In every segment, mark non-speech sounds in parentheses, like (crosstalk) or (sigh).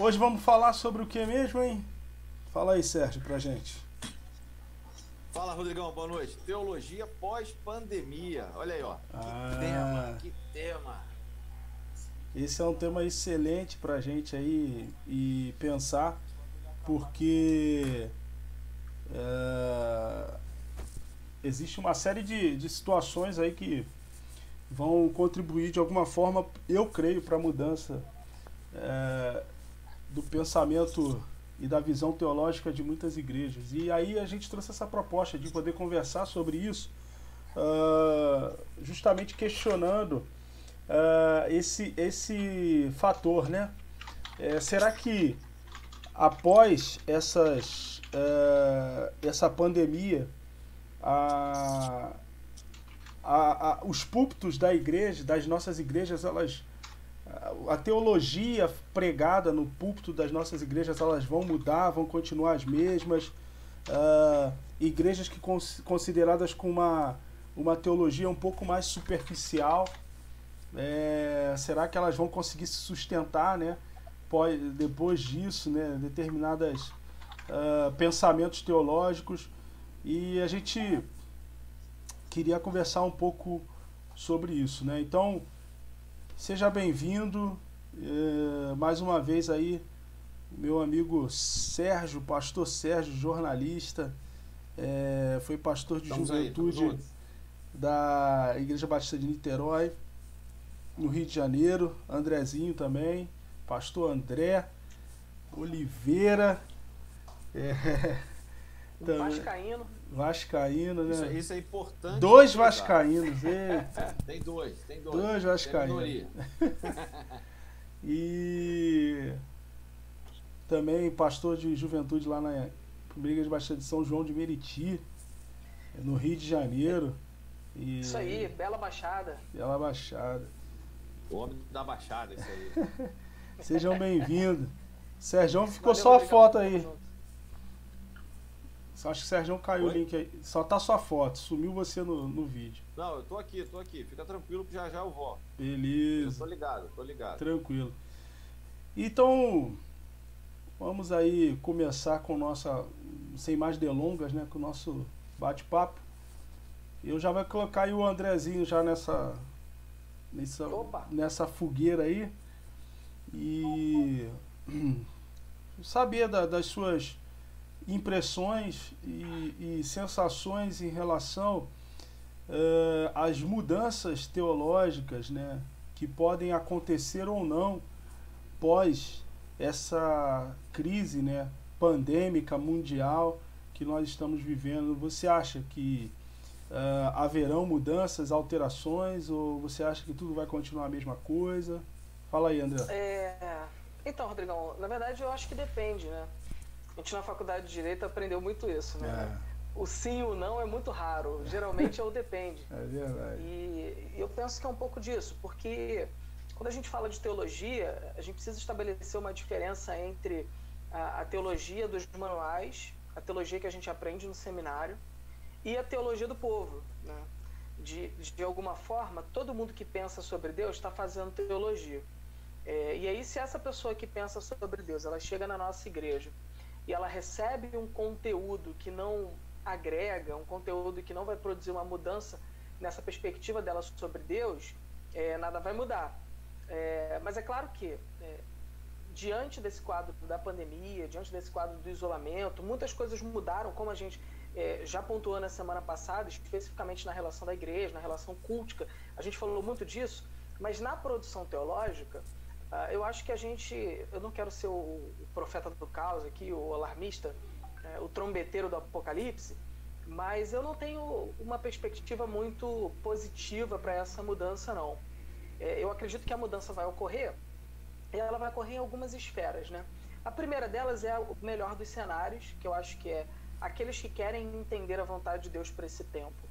Hoje vamos falar sobre o que mesmo, hein? Fala aí, Sérgio, pra gente. Fala, Rodrigão, boa noite. Teologia pós-pandemia. Olha aí, ó. Que Ah. tema, que tema. Esse é um tema excelente pra gente aí e pensar, porque é, existe uma série de, de situações aí que vão contribuir de alguma forma, eu creio, para a mudança é, do pensamento e da visão teológica de muitas igrejas. E aí a gente trouxe essa proposta de poder conversar sobre isso, ah, justamente questionando ah, esse, esse fator, né? É, será que após essas, eh, essa pandemia, a, a, a- os púlpitos da igreja, das nossas igrejas, elas a teologia pregada no púlpito das nossas igrejas, elas vão mudar, vão continuar as mesmas. Ah, igrejas que cons- consideradas com uma, uma teologia um pouco mais superficial, é, será que elas vão conseguir se sustentar, né? Depois disso, né? Determinadas ah, pensamentos teológicos e a gente queria conversar um pouco sobre isso, né? Então seja bem-vindo eh, mais uma vez aí meu amigo Sérgio, pastor Sérgio, jornalista, eh, foi pastor de Estamos aí, juventude juntos. da Igreja Batista de Niterói, no Rio de Janeiro, Andrezinho também, pastor André Oliveira, é, (laughs) Um também, Vascaíno. Vascaíno, Isso, né? isso é importante. Dois vascaínos, eita, (laughs) Tem dois, tem dois. dois Tem vascaínos. (laughs) E também pastor de juventude lá na Primeira Igreja Batista de São João de Meriti, no Rio de Janeiro. E Isso aí, Bela Baixada. Bela Baixada. O homem da Baixada, isso aí. (laughs) Sejam bem-vindos. Sérgio ficou Valeu, só a foto aí. Só acho que o Sérgio caiu Oi? o link aí. Só tá sua foto, sumiu você no, no vídeo. Não, eu tô aqui, tô aqui. Fica tranquilo que já já eu vou. Eu Beleza, tô ligado, tô ligado. tranquilo. Então, vamos aí começar com nossa, sem mais delongas, né, com o nosso bate-papo. Eu já vou colocar aí o Andrezinho já nessa, nessa, Opa. nessa fogueira aí. E (clears throat) saber da- das suas impressões e, e sensações em relação eh, às mudanças teológicas né, que podem acontecer ou não pós essa crise né, pandêmica mundial que nós estamos vivendo. Você acha que eh, haverão mudanças, alterações, ou você acha que tudo vai continuar a mesma coisa? Fala aí, André. É, Então, Rodrigão, na verdade eu acho que depende, né? A gente na faculdade de Direito aprendeu muito isso, né? O sim e o não é muito raro. Geralmente é o depende. É verdade. E eu penso que é um pouco disso, porque quando a gente fala de teologia, a gente precisa estabelecer uma diferença entre a, a teologia dos manuais, a teologia que a gente aprende no seminário, e a teologia do povo. Né? De, de alguma forma, todo mundo que pensa sobre Deus está fazendo teologia. É, e aí, se essa pessoa que pensa sobre Deus, ela chega na nossa igreja e ela recebe um conteúdo que não agrega, um conteúdo que não vai produzir uma mudança nessa perspectiva dela sobre Deus, é, nada vai mudar. É, mas é claro que, é, diante desse quadro da pandemia, diante desse quadro do isolamento, muitas coisas mudaram, como a gente é, já pontuou na semana passada, especificamente na relação da igreja, na relação cultica. A gente falou muito disso, mas na produção teológica, ah, eu acho que a gente. Eu não quero ser o, o profeta do caos aqui, o alarmista, é, o trombeteiro do apocalipse, mas eu não tenho uma perspectiva muito positiva para essa mudança, não. É, eu acredito que a mudança vai ocorrer e ela vai ocorrer em algumas esferas, né? A primeira delas é o melhor dos cenários, que eu acho que é aqueles que querem entender a vontade de Deus para esse tempo.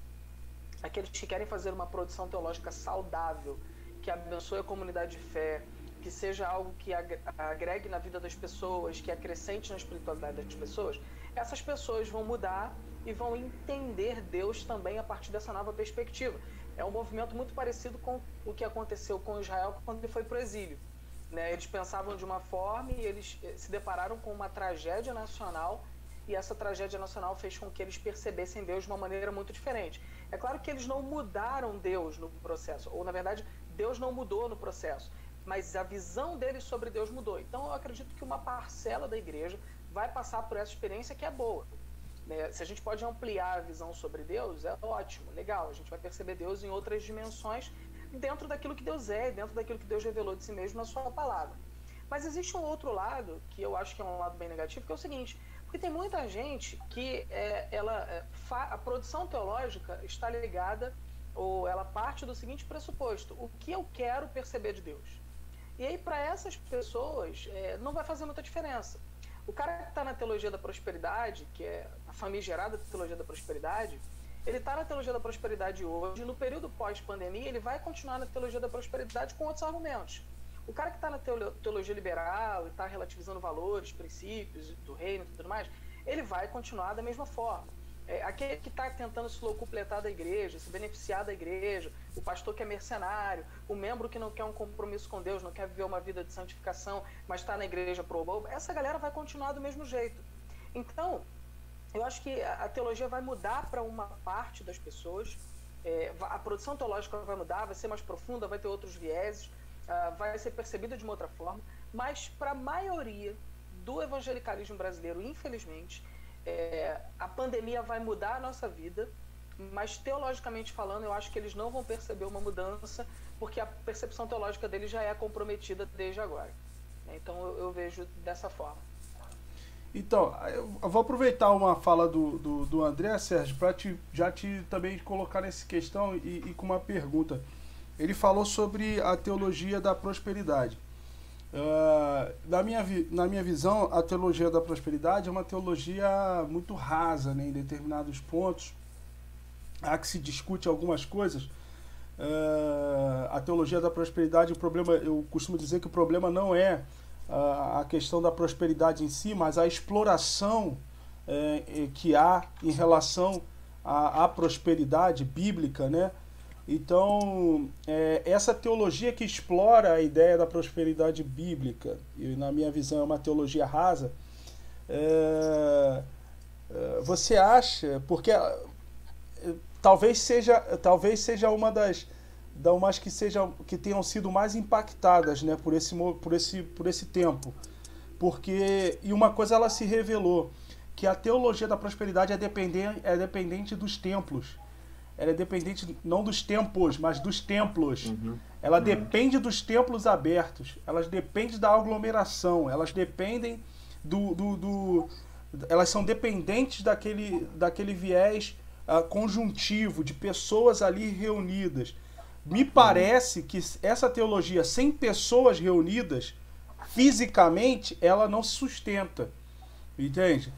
Aqueles que querem fazer uma produção teológica saudável, que abençoe a comunidade de fé, que seja algo que agre- agregue na vida das pessoas, que acrescente na espiritualidade das pessoas, essas pessoas vão mudar e vão entender Deus também a partir dessa nova perspectiva. É um movimento muito parecido com o que aconteceu com Israel quando ele foi para o exílio. Né? Eles pensavam de uma forma e eles eh, se depararam com uma tragédia nacional e essa tragédia nacional fez com que eles percebessem Deus de uma maneira muito diferente. É claro que eles não mudaram Deus no processo, ou na verdade, Deus não mudou no processo, mas a visão deles sobre Deus mudou. Então eu acredito que uma parcela da igreja vai passar por essa experiência que é boa. Né? Se a gente pode ampliar a visão sobre Deus, é ótimo, legal. A gente vai perceber Deus em outras dimensões dentro daquilo que Deus é, dentro daquilo que Deus revelou de si mesmo na sua palavra. Mas existe um outro lado, que eu acho que é um lado bem negativo, que é o seguinte, porque tem muita gente que é, ela, é, a produção teológica está ligada, ou ela parte do seguinte pressuposto, o que eu quero perceber de Deus. E aí, para essas pessoas, é, não vai fazer muita diferença. O cara que está na teologia da prosperidade, que é a famigerada teologia da prosperidade, ele está na teologia da prosperidade hoje, no período pós-pandemia, ele vai continuar na teologia da prosperidade com outros argumentos. O cara que está na teologia liberal e está relativizando valores, princípios do reino e tudo mais, ele vai continuar da mesma forma. É, aquele que está tentando se locupletar da igreja, se beneficiar da igreja, o pastor que é mercenário, o membro que não quer um compromisso com Deus, não quer viver uma vida de santificação, mas está na igreja pro bobo, essa galera vai continuar do mesmo jeito. Então, eu acho que a teologia vai mudar para uma parte das pessoas, é, a produção teológica vai mudar, vai ser mais profunda, vai ter outros vieses, uh, vai ser percebida de uma outra forma, mas para a maioria do evangelicalismo brasileiro, infelizmente, é, a pandemia vai mudar a nossa vida, mas teologicamente falando, eu acho que eles não vão perceber uma mudança, porque a percepção teológica deles já é comprometida desde agora. Então eu, eu vejo dessa forma. Então, eu vou aproveitar uma fala do, do, do André, Sérgio, para te, já te também colocar nessa questão e, e, com uma pergunta. Ele falou sobre a teologia da prosperidade. Uh, na, minha, na minha visão, a teologia da prosperidade é uma teologia muito rasa né, em determinados pontos. Há que se discute algumas coisas. Uh, a teologia da prosperidade, o problema, eu costumo dizer que o problema não é a questão da prosperidade em si, mas a exploração é, é, que há em relação à, à, prosperidade bíblica, né? Então, é, essa teologia que explora a ideia da prosperidade bíblica, e na minha visão é uma teologia rasa, é, é você acha, porque é, talvez seja, talvez seja uma das, da umas que sejam que tenham sido mais impactadas, né, por esse por esse por esse tempo. Porque e uma coisa ela se revelou que a teologia da prosperidade é dependente é dependente dos templos. Ela é dependente não dos tempos, mas dos templos. Uhum. Ela uhum. depende dos templos abertos. Elas dependem da aglomeração. Elas dependem do, do, do elas são dependentes daquele daquele viés uh, conjuntivo de pessoas ali reunidas me parece que essa teologia sem pessoas reunidas, fisicamente, ela não se sustenta. Entende?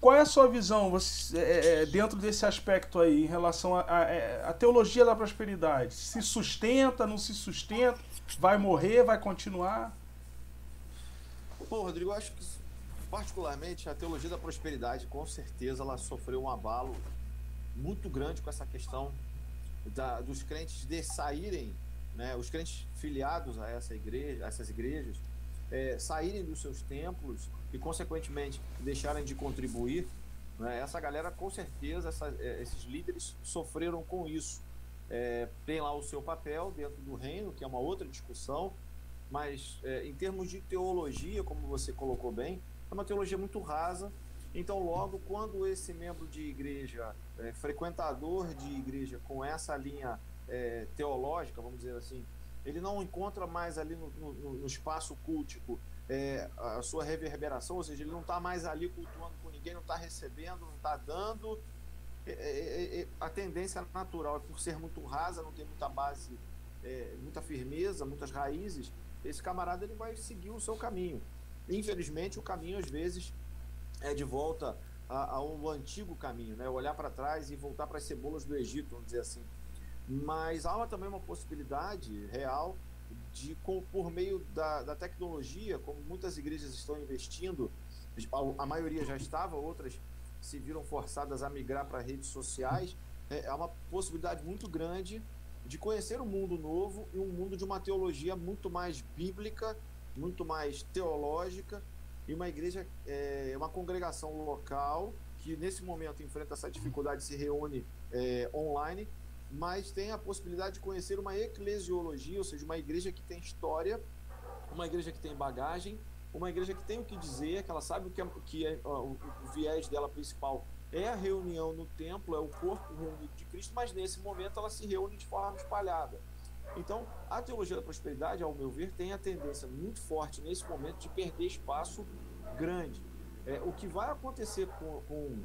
Qual é a sua visão você, é, é dentro desse aspecto aí, em relação à é, teologia da prosperidade? Se sustenta, não se sustenta? Vai morrer, vai continuar? Pô, Rodrigo, eu acho que, particularmente, a teologia da prosperidade, com certeza, ela sofreu um abalo muito grande com essa questão da, dos crentes de saírem, né, os crentes filiados a essa igreja, a essas igrejas, é, saírem dos seus templos e, consequentemente, deixarem de contribuir, né, essa galera, com certeza, essa, é, esses líderes sofreram com isso. É, tem lá o seu papel dentro do reino, que é uma outra discussão, mas é, em termos de teologia, como você colocou bem, é uma teologia muito rasa, então, logo, quando esse membro de igreja, é, frequentador de igreja com essa linha é, teológica, vamos dizer assim, ele não encontra mais ali no, no, no espaço cultico é, a sua reverberação, ou seja, ele não está mais ali cultuando com ninguém, não está recebendo, não está dando. É, é, é, a tendência natural é por ser muito rasa, não ter muita base, muita firmeza, muitas raízes, esse camarada ele vai seguir o seu caminho. Infelizmente, o caminho às vezes é de volta ao antigo caminho, né? Olhar para trás e voltar para as cebolas do Egito, vamos dizer assim. Mas há também uma possibilidade real de, por meio da, da tecnologia, como muitas igrejas estão investindo, a, a maioria já estava, outras se viram forçadas a migrar para redes sociais, é, há uma possibilidade muito grande de conhecer um mundo novo e um mundo de uma teologia muito mais bíblica, muito mais teológica e uma igreja, é, uma congregação local que nesse momento enfrenta essa dificuldade, se reúne é, online, mas tem a possibilidade de conhecer uma eclesiologia, ou seja, uma igreja que tem história, uma igreja que tem bagagem, uma igreja que tem o que dizer, que ela sabe o que é, que é ó, o, o viés dela principal é a reunião no templo, é o corpo reunido de Cristo, mas nesse momento ela se reúne de forma espalhada. Então, a teologia da prosperidade, ao meu ver, tem a tendência muito forte nesse momento de perder espaço grande. É, o que vai acontecer com, com,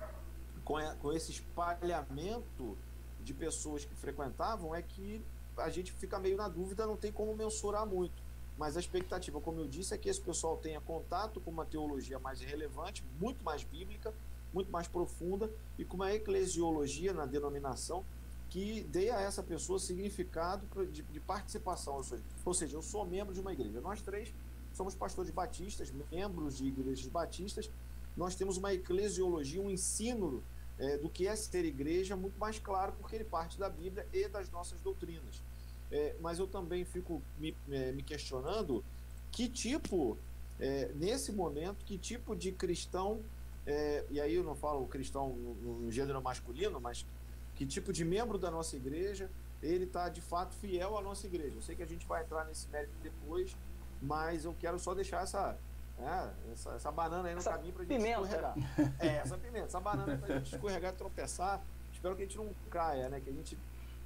com, com esse espalhamento de pessoas que frequentavam é que a gente fica meio na dúvida, não tem como mensurar muito. Mas a expectativa, como eu disse, é que esse pessoal tenha contato com uma teologia mais relevante, muito mais bíblica, muito mais profunda e com uma eclesiologia na denominação que dê a essa pessoa significado de, de participação. Ou seja, eu sou membro de uma igreja. Nós três somos pastores batistas, membros de igrejas batistas. Nós temos uma eclesiologia, um ensino é, do que é ser igreja muito mais claro, porque ele parte da Bíblia e das nossas doutrinas. É, mas eu também fico me, é, me questionando que tipo, é, nesse momento, que tipo de cristão é, e aí eu não falo cristão no, no, gênero masculino, mas que tipo de membro da nossa igreja ele está de fato fiel à nossa igreja. Eu sei que a gente vai entrar nesse mérito depois, mas eu quero só deixar essa, é, essa, essa, banana aí no essa caminho para a gente pimenta. escorregar. É, essa pimenta, essa banana para a gente escorregar e tropeçar. Espero que a gente não caia, né? Que a gente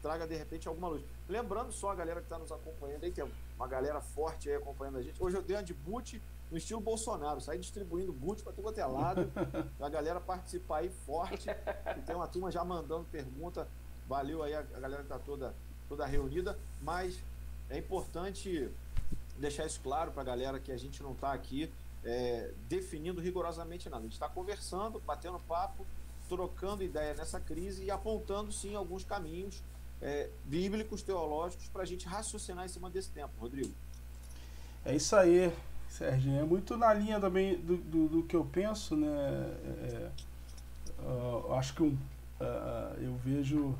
traga de repente alguma luz. Lembrando só a galera que está nos acompanhando aí, tem uma galera forte aí acompanhando a gente. Hoje eu dei uma de boot no estilo Bolsonaro, sair distribuindo boot para todo é lado, a galera participar aí forte, e tem uma turma já mandando pergunta, valeu aí a, a galera que está toda, toda reunida, mas é importante deixar isso claro para a galera que a gente não está aqui é, definindo rigorosamente nada, a gente está conversando, batendo papo, trocando ideia nessa crise e apontando sim alguns caminhos é, bíblicos, teológicos, para a gente raciocinar em cima desse tempo, Rodrigo. É isso aí. Serginho, é muito na linha também do, do, do que eu penso, né? É, uh, acho que um, uh, eu vejo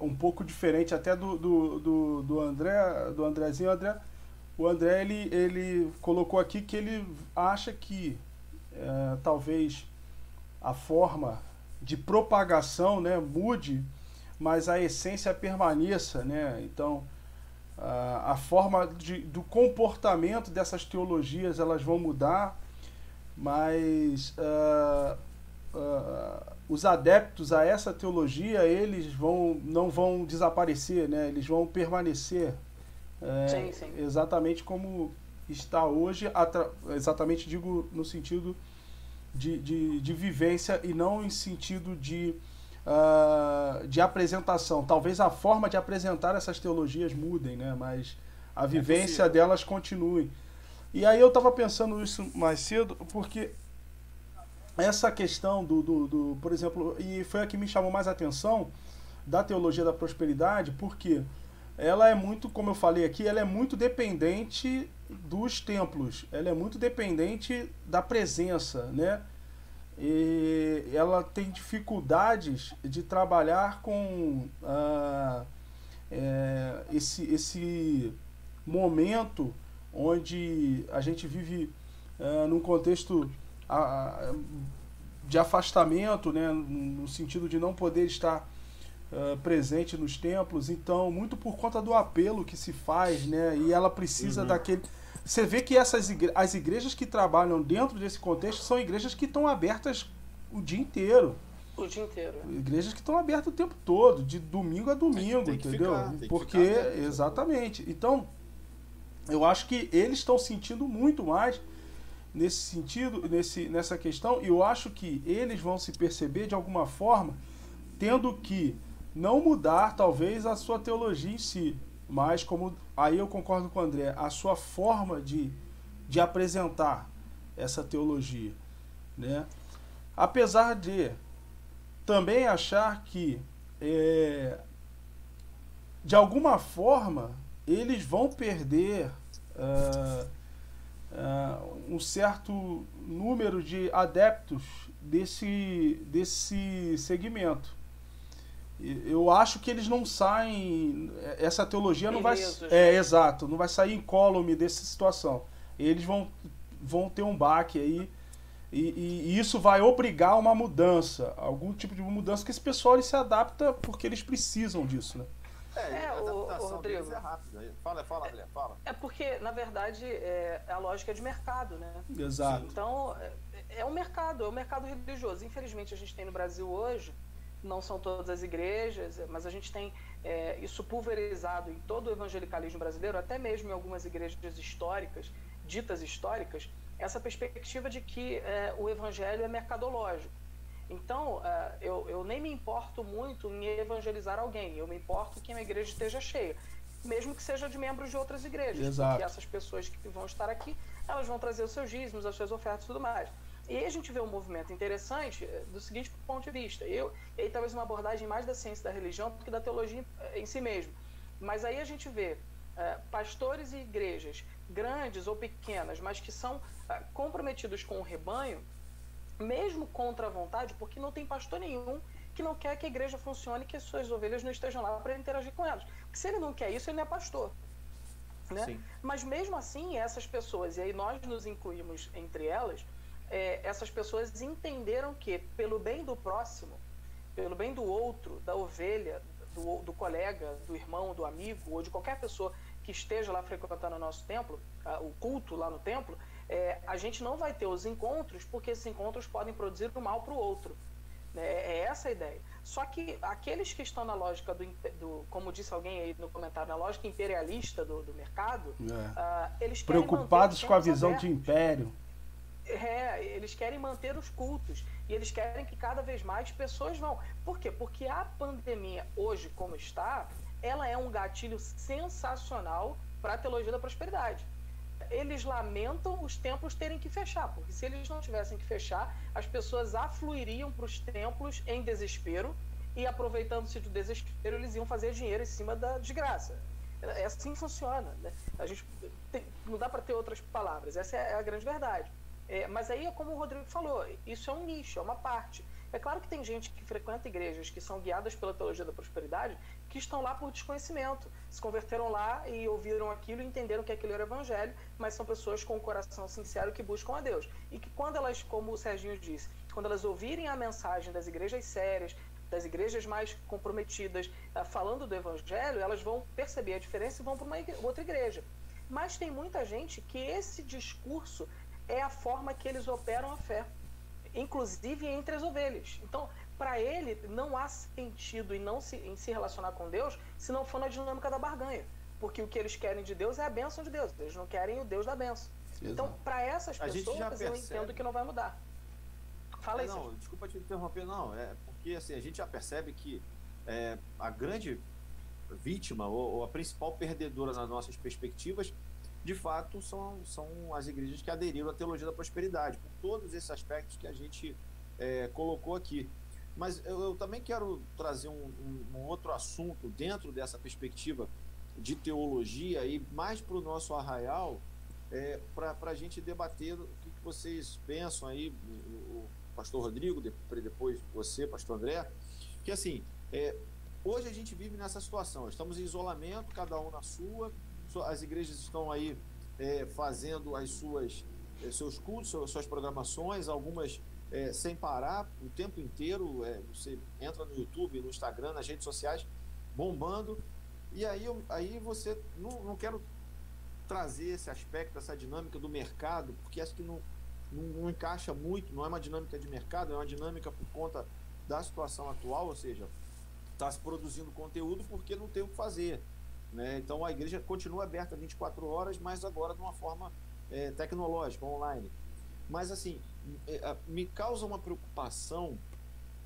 um pouco diferente até do, do, do, do André, do Andrezinho. André, o André ele, ele colocou aqui que ele acha que uh, talvez a forma de propagação né, mude, mas a essência permaneça, né? Então, a forma de, do comportamento dessas teologias elas vão mudar, mas uh, uh, os adeptos a essa teologia eles vão não vão desaparecer, né? Eles vão permanecer é, sim, sim. exatamente como está hoje, exatamente digo no sentido de, de, de vivência e não em sentido de uh, de apresentação. Talvez a forma de apresentar essas teologias mudem, né? mas a é vivência é delas continue. E aí eu estava pensando isso mais cedo, porque essa questão do, do, do, por exemplo, e foi a que me chamou mais a atenção da teologia da prosperidade, porque ela é muito, como eu falei aqui, ela é muito dependente dos templos, ela é muito dependente da presença, né? e ela tem dificuldades de trabalhar com ah, é, esse, esse momento onde a gente vive ah, num contexto ah, de afastamento, né, no sentido de não poder estar Uh, presente nos templos, então, muito por conta do apelo que se faz, né? E ela precisa uhum. daquele. Você vê que essas igre... as igrejas que trabalham dentro desse contexto são igrejas que estão abertas o dia inteiro. O dia inteiro. Igrejas que estão abertas o tempo todo, de domingo a domingo, entendeu? Ficar, Porque, exatamente. Então, eu acho que eles estão sentindo muito mais nesse sentido, nesse, nessa questão, e eu acho que eles vão se perceber de alguma forma tendo que não mudar, talvez, a sua teologia em si, mas como aí eu concordo com o André, a sua forma de, de apresentar essa teologia, né? Apesar de também achar que é, de alguma forma eles vão perder uh, uh, um certo número de adeptos desse, desse segmento. Eu acho que eles não saem. Essa teologia não vai. É, né? exato, não vai sair incólume dessa situação. Eles vão, vão ter um baque aí. E, e, e, isso vai obrigar uma mudança, algum tipo de mudança que esse pessoal ele se adapta porque eles precisam disso, né? É, é o, o Rodrigo. É rápida. Fala, fala, é, fala. É porque, na verdade, é, é a lógica de mercado, né? Exato. Então, é, é o mercado, é o mercado religioso. Infelizmente, a gente tem no Brasil hoje não são todas as igrejas, mas a gente tem é, isso pulverizado em todo o evangelicalismo brasileiro, até mesmo em algumas igrejas históricas, ditas históricas, essa perspectiva de que é, o evangelho é mercadológico. Então, é, eu, eu nem me importo muito em evangelizar alguém, eu me importo que a minha igreja esteja cheia, mesmo que seja de membros de outras igrejas, Exato. porque essas pessoas que vão estar aqui, elas vão trazer os seus dízimos, as suas ofertas e tudo mais. E aí a gente vê um movimento interessante eh, do seguinte ponto de vista. Eu, e aí talvez uma abordagem mais da ciência da religião do que da teologia eh, em si mesmo. Mas aí a gente vê é, pastores e igrejas grandes ou pequenas, mas que são é, comprometidos com o rebanho, mesmo contra a vontade, porque não tem pastor nenhum que não quer que a igreja funcione que as suas ovelhas não estejam lá para interagir com elas. Porque se ele não quer isso, ele não é pastor. Né? Mas mesmo assim, essas pessoas, e aí nós nos incluímos entre elas, é, essas pessoas entenderam que, pelo bem do próximo, pelo bem do outro, da ovelha, do, do colega, do irmão, do amigo, ou de qualquer pessoa que esteja lá frequentando o nosso templo, o culto lá no templo, é, a gente não vai ter os encontros, porque esses encontros podem produzir o mal para o outro. Né? É essa a ideia. Só que aqueles que estão na lógica do, do como disse alguém aí no comentário, na lógica imperialista do, do mercado, é. uh, eles preocupados com a visão abertos. de império. É, eles querem manter os cultos e eles querem que cada vez mais pessoas vão. Por quê? Porque a pandemia hoje, como está, ela é um gatilho sensacional para a teologia da prosperidade. Eles lamentam os templos terem que fechar, porque se eles não tivessem que fechar, as pessoas afluiriam para os templos em desespero e, aproveitando-se do desespero, eles iam fazer dinheiro em cima da desgraça. É assim funciona. Né? A gente tem, não dá para ter outras palavras. Essa é a grande verdade. É, mas aí é como o Rodrigo falou, isso é um nicho, é uma parte. É claro que tem gente que frequenta igrejas que são guiadas pela teologia da prosperidade que estão lá por desconhecimento. Se converteram lá e ouviram aquilo e entenderam que aquilo era evangelho, mas são pessoas com o coração sincero que buscam a Deus. E que quando elas, como o Serginho disse, quando elas ouvirem a mensagem das igrejas sérias, das igrejas mais comprometidas, uh, falando do evangelho, elas vão perceber a diferença e vão para uma outra igreja. Mas tem muita gente que esse discurso é a forma que eles operam a fé, inclusive entre as ovelhas. Então, para ele, não há sentido em não se, em se relacionar com Deus se não for na dinâmica da barganha. Porque o que eles querem de Deus é a bênção de Deus, eles não querem o Deus da bênção. Exato. Então, para essas pessoas, eu entendo que não vai mudar. Fala é, Não, desculpa te interromper, não. É porque assim, a gente já percebe que é, a grande vítima ou, ou a principal perdedora nas nossas perspectivas de fato, são, são as igrejas que aderiram à teologia da prosperidade, por todos esses aspectos que a gente é, colocou aqui. Mas eu, eu, também quero trazer um, um, um, outro assunto dentro dessa perspectiva de teologia e mais para o nosso arraial, é, para a gente debater o que, que, vocês pensam aí, o, pastor Rodrigo, depois você, pastor André, que assim, é, hoje a gente vive nessa situação, estamos em isolamento, cada um na sua, as igrejas estão aí é, fazendo as suas é, seus cultos, suas programações, algumas é, sem parar o tempo inteiro. É, você entra no YouTube, no Instagram, nas redes sociais, bombando. E aí, aí você não, não quero trazer esse aspecto, essa dinâmica do mercado, porque acho que não, não, não, encaixa muito, não é uma dinâmica de mercado, é uma dinâmica por conta da situação atual, ou seja, está se produzindo conteúdo porque não tem o que fazer. Né? Então a igreja continua aberta 24 horas, mas agora de uma forma é, tecnológica, online. Mas assim, é, me causa uma preocupação,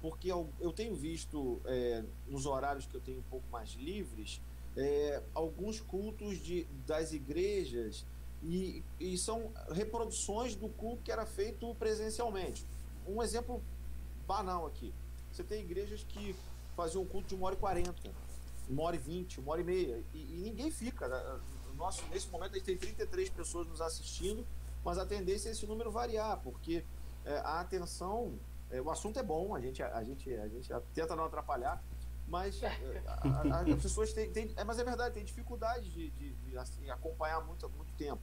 porque eu, tenho visto é, nos horários que eu tenho um pouco mais livres, é, alguns cultos de, das igrejas e, e são reproduções do culto que era feito presencialmente. Um exemplo banal aqui. Você tem igrejas que faziam um culto de uma hora e quarenta uma hora e vinte, uma hora e meia, e, e ninguém fica. Né? Nosso, nesse momento a gente tem 33 pessoas nos assistindo, mas a tendência é esse número variar, porque é, a atenção, é, o assunto é bom, a gente, a, gente, a gente tenta não atrapalhar, mas eh, a, a, as pessoas têm, têm, é, mas é verdade, tem dificuldade de, de, de assim, acompanhar muito, muito tempo.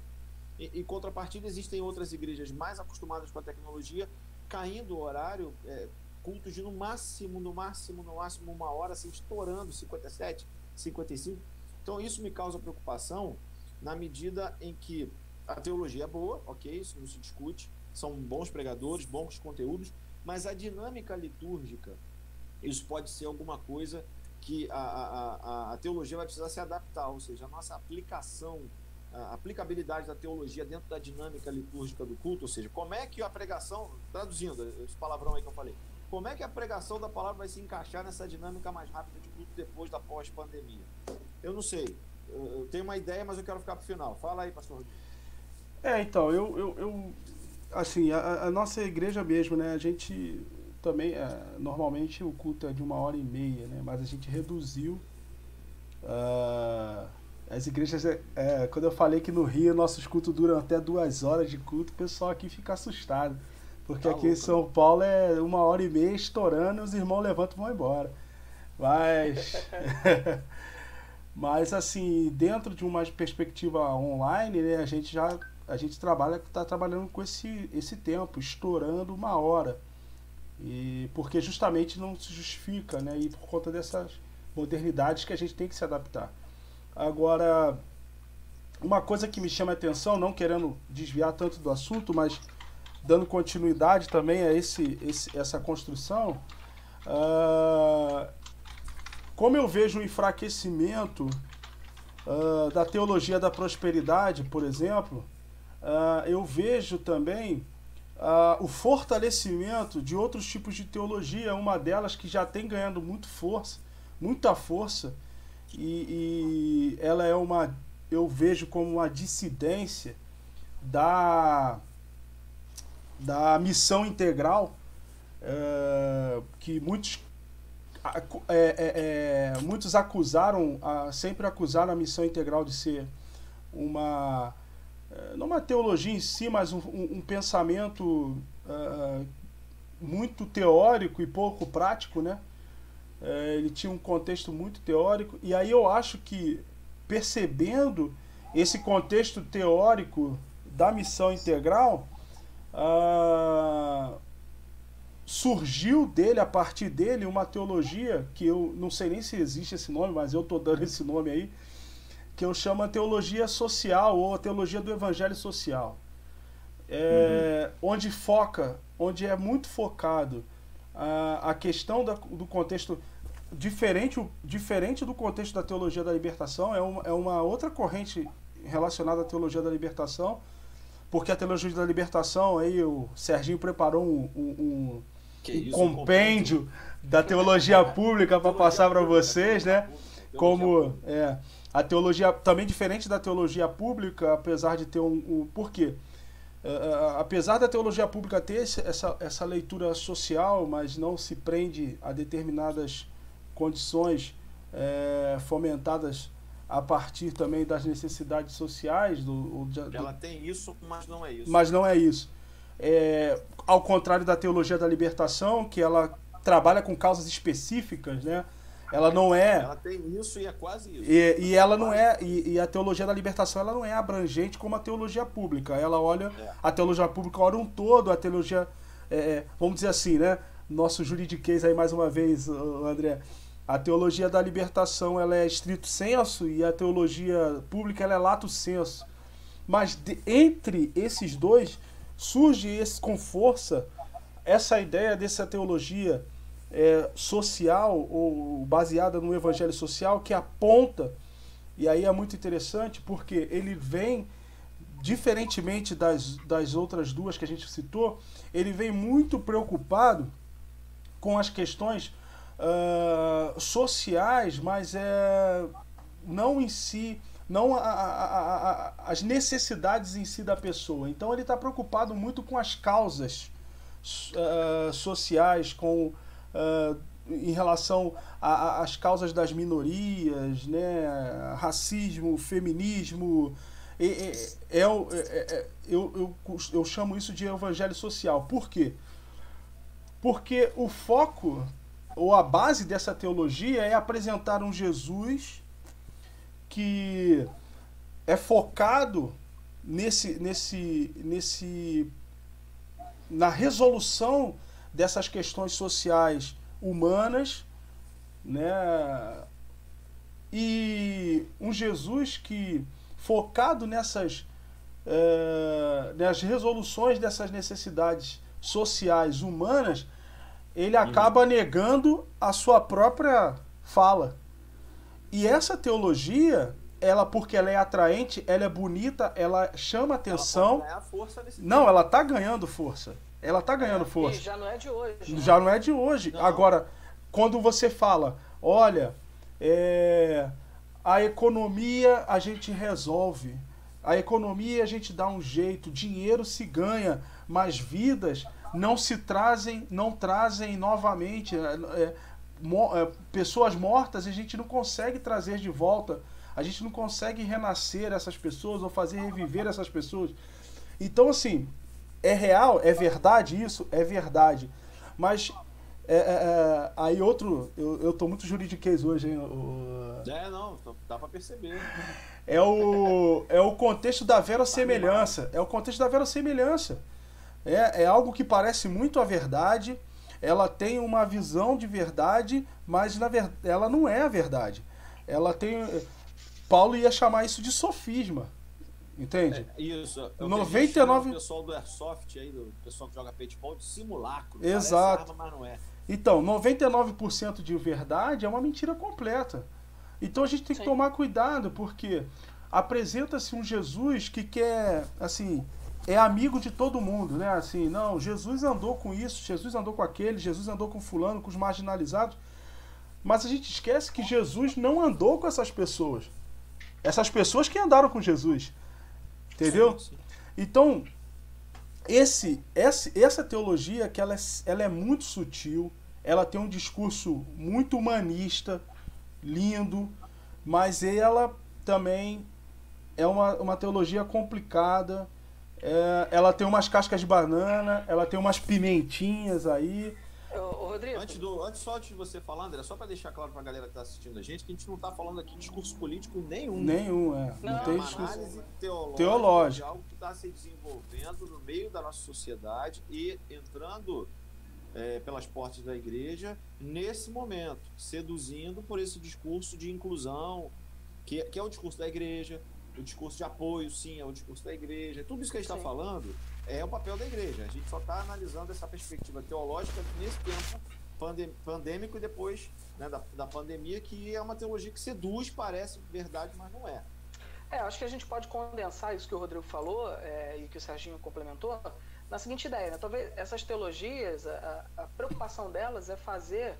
Em contrapartida, existem outras igrejas mais acostumadas com a tecnologia, caindo o horário, cultos de no máximo, no máximo, no máximo uma hora, assim, estourando 57, 55. Então, isso me causa preocupação na medida em que a teologia é boa, ok, isso não se discute, são bons pregadores, bons conteúdos, mas a dinâmica litúrgica, isso pode ser alguma coisa que a, a, a, a teologia vai precisar se adaptar, ou seja, a nossa aplicação, a aplicabilidade da teologia dentro da dinâmica litúrgica do culto, ou seja, como é que a pregação, traduzindo esse palavrão aí que eu falei, como é que a pregação da palavra vai se encaixar nessa dinâmica mais rápida de culto depois da pós-pandemia? Eu não sei. Eu tenho uma ideia, mas eu quero ficar para o final. Fala aí, pastor Rodrigo. É, então, eu, eu, eu assim, a, a, nossa igreja mesmo, né, a gente também, é, normalmente o culto é de uma hora e meia, né, mas a gente reduziu uh, as igrejas, é, é, quando eu falei que no Rio nossos cultos duram até duas horas de culto, o pessoal aqui fica assustado, porque tá aqui louco, em São? Paulo é uma hora e meia estourando e os irmãos levantam e vão embora. Mas... (laughs) Mas assim, dentro de uma perspectiva online, né, a gente já a gente trabalha está trabalhando com esse esse tempo, estourando uma hora. E porque justamente não se justifica, né? E por conta dessas modernidades que a gente tem que se adaptar. Agora, uma coisa que me chama a atenção, não querendo desviar tanto do assunto, mas dando continuidade também a esse, esse essa construção, uh, como eu vejo o enfraquecimento uh, da teologia da prosperidade, por exemplo, uh, eu vejo também o fortalecimento de outros tipos de teologia, uma delas que já tem ganhando muito força, muita força, e, e ela é uma, eu vejo como uma dissidência da, da missão integral, uh, que muitos é, é, é, muitos acusaram, sempre acusaram a missão integral de ser uma, é, não uma teologia em si, mas um, um, pensamento muito teórico e pouco prático, né? É, ele tinha um contexto muito teórico, e aí eu acho que, percebendo esse contexto teórico da missão integral, uh, surgiu dele, a partir dele, uma teologia que eu não sei nem se existe esse nome, mas eu estou dando esse nome aí, que eu chamo a teologia social ou a teologia do evangelho social. É, uhum. Onde foca, onde é muito focado a, a questão da, do contexto diferente, diferente do contexto da teologia da libertação, é uma, é uma outra corrente relacionada à teologia da libertação, porque a teologia da libertação, aí o Serginho preparou um, um, um compêndio da teologia pública para passar para vocês, né? Como é, a teologia também diferente da teologia pública, apesar de ter um, um por quê? Uh, apesar da teologia pública ter essa, essa leitura social, mas não se prende a determinadas condições é, fomentadas a partir também das necessidades sociais. Do, do, Ela tem isso, mas não é isso. Mas não é isso. É, ao contrário da teologia da libertação, que ela trabalha com causas específicas, né? Ela não é. Ela tem isso e é quase isso. E, e ela não é. E, e, a teologia da libertação ela não é abrangente como a teologia pública. Ela olha. É. A teologia pública olha um todo, a teologia. É, é vamos dizer assim, né? Nosso juridiquês aí mais uma vez, André. A teologia da libertação ela é estrito senso e a teologia pública ela é lato senso. Mas de, entre esses dois surge esse, com força essa ideia dessa teologia é, social ou baseada no evangelho social que aponta, e aí é muito interessante porque ele vem, diferentemente das, das outras duas que a gente citou, ele vem muito preocupado com as questões uh, sociais, mas é, não em si, não a, a, a, as necessidades em si da pessoa. Então ele está preocupado muito com as causas uh, sociais, com uh, em relação às causas das minorias, né? racismo, feminismo. É, é, é, é, eu, eu, eu chamo isso de evangelho social. Por quê? Porque o foco ou a base dessa teologia é apresentar um Jesus que é focado nesse, nesse, nesse, na resolução dessas questões sociais humanas, né? E um Jesus que focado nessas é, nas resoluções dessas necessidades sociais humanas, ele uhum. acaba negando a sua própria fala. E essa teologia, ela porque ela é atraente, ela é bonita, ela chama atenção. Ela força não, tempo. ela tá ganhando força. Ela tá ganhando é, força. já não é de hoje. Né? Já não é de hoje. Não. Agora, quando você fala, olha, é, a economia a gente resolve. A economia a gente dá um jeito, dinheiro se ganha, mas vidas não se trazem, não trazem novamente. É, é, mo, é, pessoas mortas a gente não consegue trazer de volta. A gente não consegue renascer essas pessoas ou fazer reviver essas pessoas. Então, assim, é real, é verdade isso? É verdade. Mas é, é, é, aí outro, eu, eu tô muito juridiquês hoje, hein? O... É, não, dá pra perceber. É o, é o contexto da verossemelhança. É o contexto da verossemelhança. É, é algo que parece muito a verdade, ela tem uma visão de verdade, mas na ver, ela não é a verdade. Ela tem. Paulo ia chamar isso de sofisma. Entende? É, isso. É 99... O pessoal do Airsoft aí, do pessoal que joga paintball, de simulacro. Exato. Arma, mas não é. Então, 99% de verdade é uma mentira completa. Então a gente tem que Sim. tomar cuidado, porque apresenta-se um Jesus que quer, assim, é amigo de todo mundo, né? Assim, não, Jesus andou com isso, Jesus andou com aquele, Jesus andou com fulano, com os marginalizados. Mas a gente esquece que Jesus não andou com essas pessoas. Essas pessoas que andaram com Jesus. Entendeu? Sim, sim. Então, esse, essa, essa teologia que ela é, ela é muito sutil, ela tem um discurso muito humanista, lindo, mas ela também é uma, uma teologia complicada. É, ela tem umas cascas de banana, ela tem umas pimentinhas aí. Ô, Rodrigo. Antes, do, antes só de você falar, André, só para deixar claro para a galera que está assistindo a gente, que a gente não está falando aqui de discurso político nenhum. Nenhum, é. Não, não tem é uma análise teológica, teológica. de algo que está se desenvolvendo no meio da nossa sociedade e entrando é, pelas portas da igreja nesse momento, seduzindo por esse discurso de inclusão, que, que é o discurso da igreja, o discurso de apoio, sim, é o discurso da igreja. Tudo isso que a gente está falando é o papel da igreja. A gente só está analisando essa perspectiva teológica nesse tempo pandêmico e depois né, da, da pandemia, que é uma teologia que seduz, parece verdade, mas não é. É, acho que a gente pode condensar isso que o Rodrigo falou é, e que o Serginho complementou na seguinte ideia, né? talvez essas teologias, a, a preocupação delas é fazer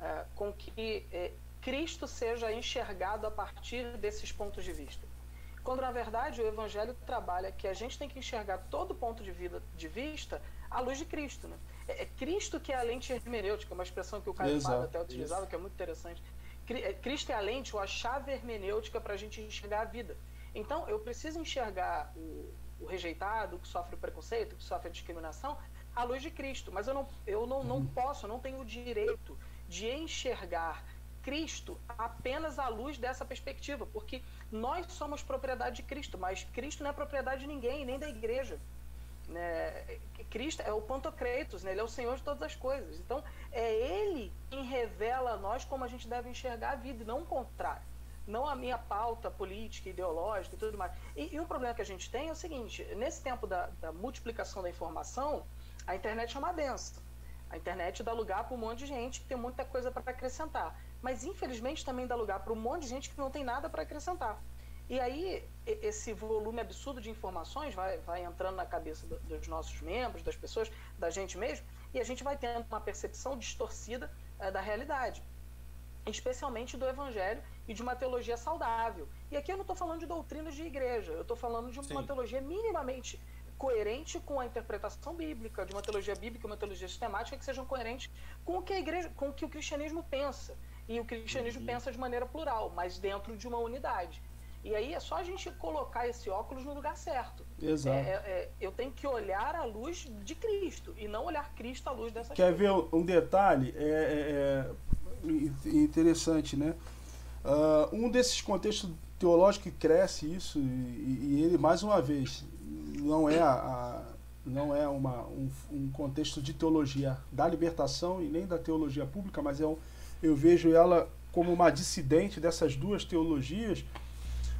é, com que é, Cristo seja enxergado a partir desses pontos de vista. Quando na verdade o Evangelho trabalha que a gente tem que enxergar todo ponto de, vida, de vista à luz de Cristo. Né? É, é Cristo que é a lente hermenêutica, uma expressão que o Caio Fábio até utilizava, isso. que é muito interessante. É, Cristo é a lente ou a chave hermenêutica para a gente enxergar a vida. Então, eu preciso enxergar o, o, rejeitado, que sofre preconceito, que sofre discriminação, à luz de Cristo. Mas eu não, eu não, não uhum. posso, não tenho o direito de enxergar Cristo apenas à luz dessa perspectiva, porque nós somos propriedade de Cristo, mas Cristo não é propriedade de ninguém, nem da igreja. Né? Cristo é o Pantocratos, né? ele é o Senhor de todas as coisas. Então, é Ele quem revela a nós como a gente deve enxergar a vida, e não o contrário. Não a minha pauta política, ideológica e tudo mais. E, e o problema que a gente tem é o seguinte: nesse tempo da, da multiplicação da informação, a internet é uma benção. A internet dá lugar para um monte de gente que tem muita coisa para acrescentar mas infelizmente também dá lugar para um monte de gente que não tem nada para acrescentar. E aí, esse volume absurdo de informações vai, vai entrando na cabeça dos nossos membros, das pessoas, da gente mesmo, e a gente vai tendo uma percepção distorcida é, da realidade, especialmente do evangelho e de uma teologia saudável. E aqui eu não estou falando de doutrinas de igreja, eu estou falando de uma Sim. teologia minimamente coerente com a interpretação bíblica, de uma teologia bíblica, uma teologia sistemática que sejam coerentes com o que a igreja, com o que o cristianismo pensa. E o cristianismo uhum. pensa de maneira plural, mas dentro de uma unidade. E aí é só a gente colocar esse óculos no lugar certo. Exato. É, é, eu tenho que olhar a luz de Cristo e não olhar Cristo à luz dessas Quer coisas. ver um detalhe é, é, é interessante, né? Uh, um desses contextos teológicos que cresce isso, e, e ele, mais uma vez, não é, a, a não é uma, um, um, contexto de teologia da libertação e nem da teologia pública, mas é um, eu vejo ela como uma dissidente dessas duas teologias,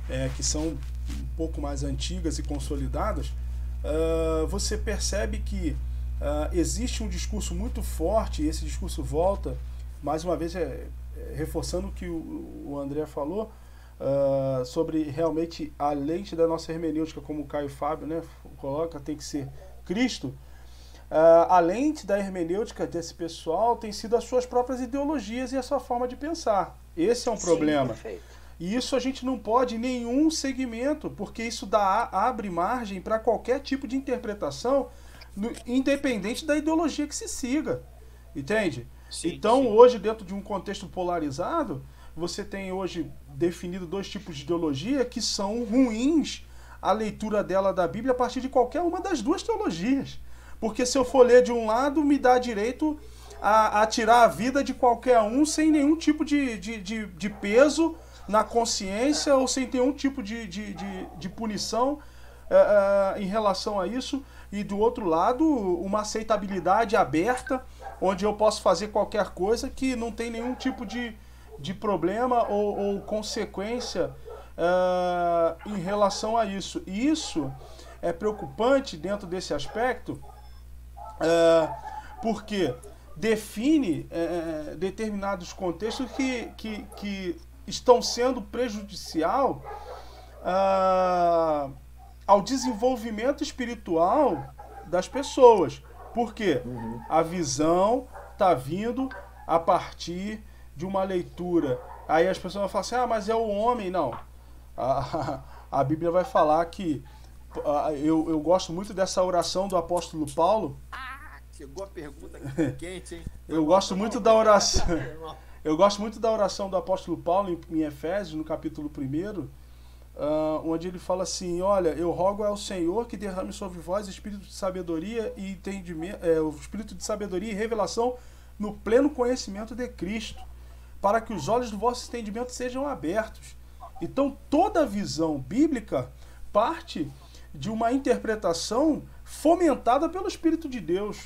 é, que são um pouco mais antigas e consolidadas, uh, você percebe que uh, existe um discurso muito forte, e esse discurso volta, mais uma vez, é, é, reforçando o que o, o André falou, uh, sobre realmente a lente da nossa hermenêutica, como o Caio Fábio né, coloca, tem que ser Cristo. Uh, a lente da hermenêutica desse pessoal tem sido as suas próprias ideologias e a sua forma de pensar. Esse é um Sim, problema. perfeito. E isso a gente não pode em nenhum segmento, porque isso dá, abre margem para qualquer tipo de interpretação, no, independente da ideologia que se siga. Entende? Sim, então, sim. hoje, dentro de um contexto polarizado, você tem hoje definido dois tipos de ideologia que são ruins a leitura dela da Bíblia a partir de qualquer uma das duas teologias. Porque se eu for ler de um lado, me dá direito a, a tirar a vida de qualquer um sem nenhum tipo de, de, de, de peso na consciência ou sem nenhum tipo de, de, de, de punição uh, uh, em relação a isso. E do outro lado, uma aceitabilidade aberta, onde eu posso fazer qualquer coisa que não tem nenhum tipo de, de problema ou, ou consequência uh, em relação a isso. E isso é preocupante dentro desse aspecto, uh, porque define uh, determinados contextos que, que, que estão sendo prejudicial ao desenvolvimento espiritual das pessoas. Por quê? Uhum. A visão está vindo a partir de uma leitura. Aí as pessoas vão falar assim: ah, mas é o homem. Não. (laughs) A, a Bíblia vai falar que. Eu, eu gosto muito dessa oração do apóstolo Paulo. Ah, chegou a pergunta (laughs) quente, hein? Eu gosto muito da oração. (laughs) Eu gosto muito da oração do apóstolo Paulo em, em Efésios, no capítulo 1, uh, onde ele fala assim: Olha, eu rogo ao Senhor que derrame sobre vós espírito de sabedoria e entendimento, é, o espírito de sabedoria e revelação no pleno conhecimento de Cristo, para que os olhos do vosso entendimento sejam abertos. Então, toda visão bíblica parte de uma interpretação fomentada pelo Espírito de Deus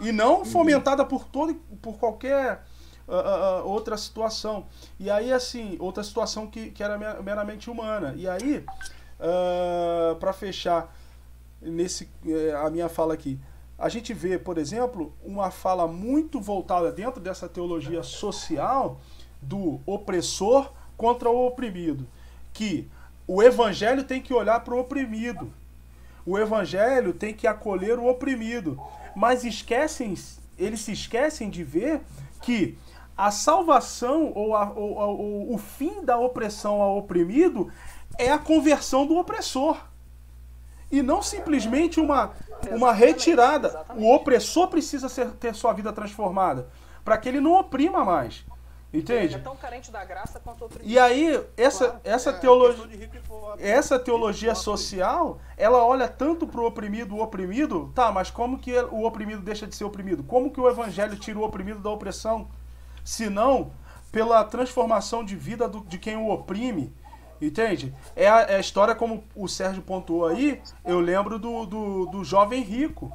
e não fomentada por todo por qualquer uh, uh, outra situação. E aí, assim, outra situação que, que era meramente humana. E aí, uh, para fechar nesse a minha fala aqui, a gente vê, por exemplo, uma fala muito voltada dentro dessa teologia social do opressor contra o oprimido, que o evangelho tem que olhar para o oprimido. O evangelho tem que acolher o oprimido, mas esquecem, eles se esquecem de ver que a salvação ou, a, ou, ou, o fim da opressão ao oprimido é a conversão do opressor. E não simplesmente uma, uma retirada. O opressor precisa ser, ter sua vida transformada para que ele não oprima mais. Ele Entende? é tão carente da graça quanto. E aí, essa, Claro. essa É, teologia. Essa teologia social, ela olha tanto para o oprimido, o oprimido, tá, mas como que o oprimido deixa de ser oprimido? Como que o evangelho tira o oprimido da opressão? Se não, pela transformação de vida do- de quem o oprime. Entende? É a, é a história, como o Sérgio pontuou aí, eu lembro do, do, do jovem rico.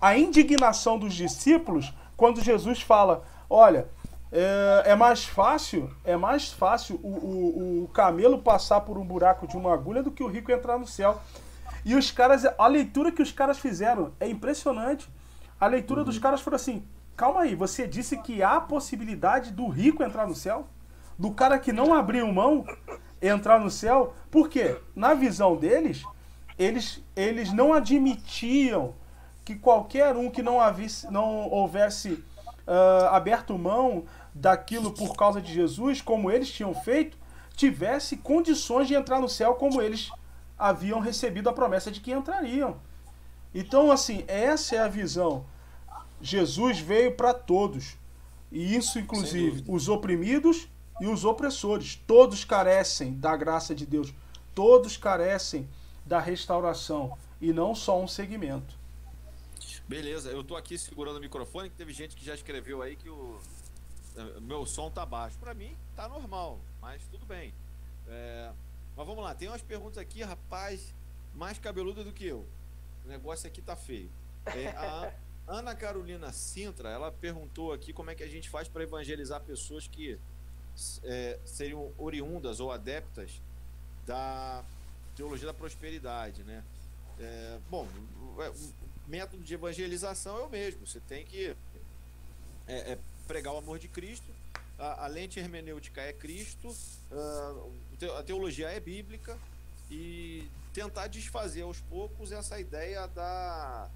A indignação dos discípulos quando Jesus fala: olha, é, é mais fácil, é mais fácil o, o, o camelo passar por um buraco de uma agulha do que o rico entrar no céu. E os caras, a leitura que os caras fizeram é impressionante. A leitura dos caras foi assim: calma aí, você disse que há possibilidade do rico entrar no céu? Do cara que não abriu mão entrar no céu? Por quê? Na visão deles, eles, eles não admitiam que qualquer um que não, havisse, não houvesse ah, aberto mão daquilo por causa de Jesus, como eles tinham feito, tivesse condições de entrar no céu como eles haviam recebido a promessa de que entrariam. Então, assim, essa é a visão. Jesus veio para todos. E isso, inclusive, os oprimidos e os opressores. Todos carecem da graça de Deus. Todos carecem da restauração e não só um segmento. Beleza, eu tô aqui segurando o microfone, que teve gente que já escreveu aí que o meu som tá baixo. Para mim tá normal, mas tudo bem. É, mas vamos lá, tem umas perguntas aqui, rapaz, mais cabeluda do que eu. O negócio aqui tá feio. É, a (laughs) Ana Carolina Sintra, ela perguntou aqui como é que a gente faz para evangelizar pessoas que é, seriam oriundas ou adeptas da teologia da prosperidade, né? É, bom, o método de evangelização é o mesmo. Você tem que é, é pregar o amor de Cristo. A, a lente hermenêutica é Cristo. A, a teologia é bíblica e tentar desfazer aos poucos essa ideia da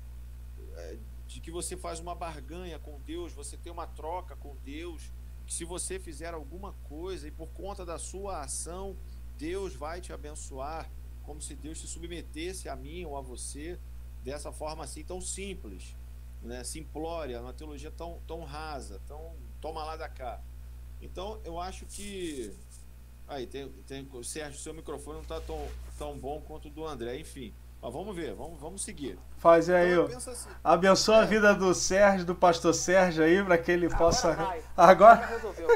é, de que você faz uma barganha com Deus, você tem uma troca com Deus, que se você fizer alguma coisa e por conta da sua ação, Deus vai te abençoar, como se Deus se submetesse a mim ou a você dessa forma assim tão simples, né? simplória, uma teologia tão, tão rasa, tão toma lá da cá. Então eu acho que aí tem, tem Sérgio, seu microfone não está tão, tão bom quanto o do André, enfim. Mas vamos ver, vamos, vamos seguir. Faz aí, então, assim, abençoa é. a vida do Sérgio, do pastor Sérgio aí, para que ele Agora possa. Vai. (laughs) Agora? Agora resolveu.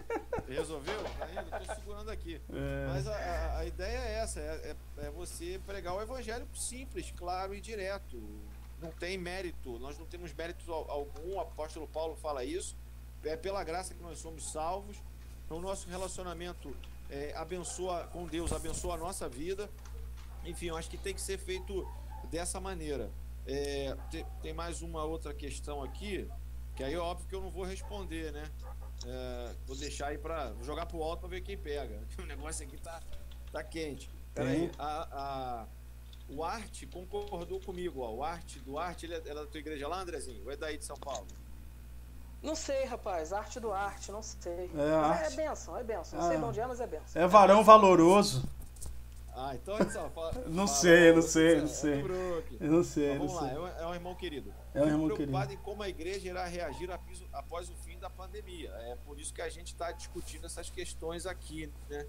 (laughs) resolveu? Ainda, estou segurando aqui. É. Mas a, a, a, ideia é essa: é, é, é, você pregar o evangelho simples, claro e direto. Não tem mérito, nós não temos mérito algum, o apóstolo Paulo fala isso. É pela graça que nós somos salvos. Então, o nosso relacionamento é, abençoa com Deus, abençoa a nossa vida enfim, eu acho que tem que ser feito dessa maneira. É, tem, tem, mais uma outra questão aqui, que aí é óbvio que eu não vou responder, né? É, vou deixar aí para jogar pro alto para ver quem pega. (laughs) O negócio aqui tá, tá quente. Peraí, a, a, o Arte concordou comigo, ó. O Arte do Arte, ele é, é da tua igreja lá, Andrezinho? Ou é daí de São Paulo? Não sei, rapaz. Arte do Arte, não sei. É, arte... é benção, é benção. Não ah, sei de onde é, mas é benção. É varão valoroso. Ah, então olha só. Fala, (laughs) não, fala, sei, não sei, não sei, é Eu não sei, Vamos não lá, sei. É, um, é um irmão querido. É um irmão preocupado querido. preocupado em como a igreja irá reagir após o fim da pandemia. É por isso que a gente está discutindo essas questões aqui, né?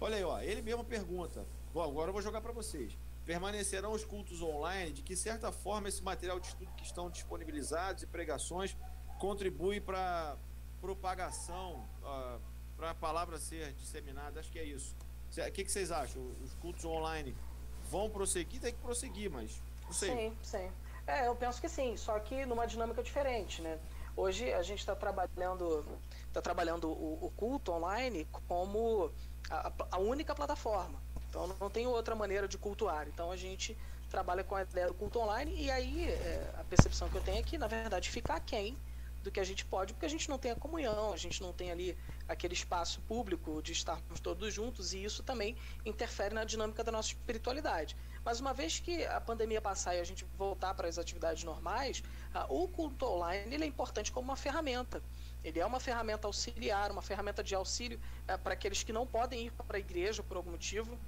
Olha aí, ó, ele mesmo pergunta. Bom, agora eu vou jogar para vocês. Permanecerão os cultos online? De que certa forma esse material de estudo que estão disponibilizados e pregações contribui para propagação, uh, para a palavra ser disseminada? Acho que é isso. O que, que vocês acham? Os cultos online vão prosseguir? Tem que prosseguir, mas não sei. Sim, sim. É, eu penso que sim, só que numa dinâmica diferente, né? Hoje a gente está trabalhando, tá trabalhando o, o, culto online como a, a, única plataforma. Então não tem outra maneira de cultuar. Então a gente trabalha com a ideia do culto online e aí é, a percepção que eu tenho é que, na verdade, fica aquém do que a gente pode, porque a gente não tem a comunhão, a gente não tem ali aquele espaço público de estarmos todos juntos e isso também interfere na dinâmica da nossa espiritualidade. Mas uma vez que a pandemia passar e a gente voltar para as atividades normais, o culto online ele é importante como uma ferramenta. Ele é uma ferramenta auxiliar, uma ferramenta de auxílio é, para aqueles que não podem ir para a igreja por algum motivo,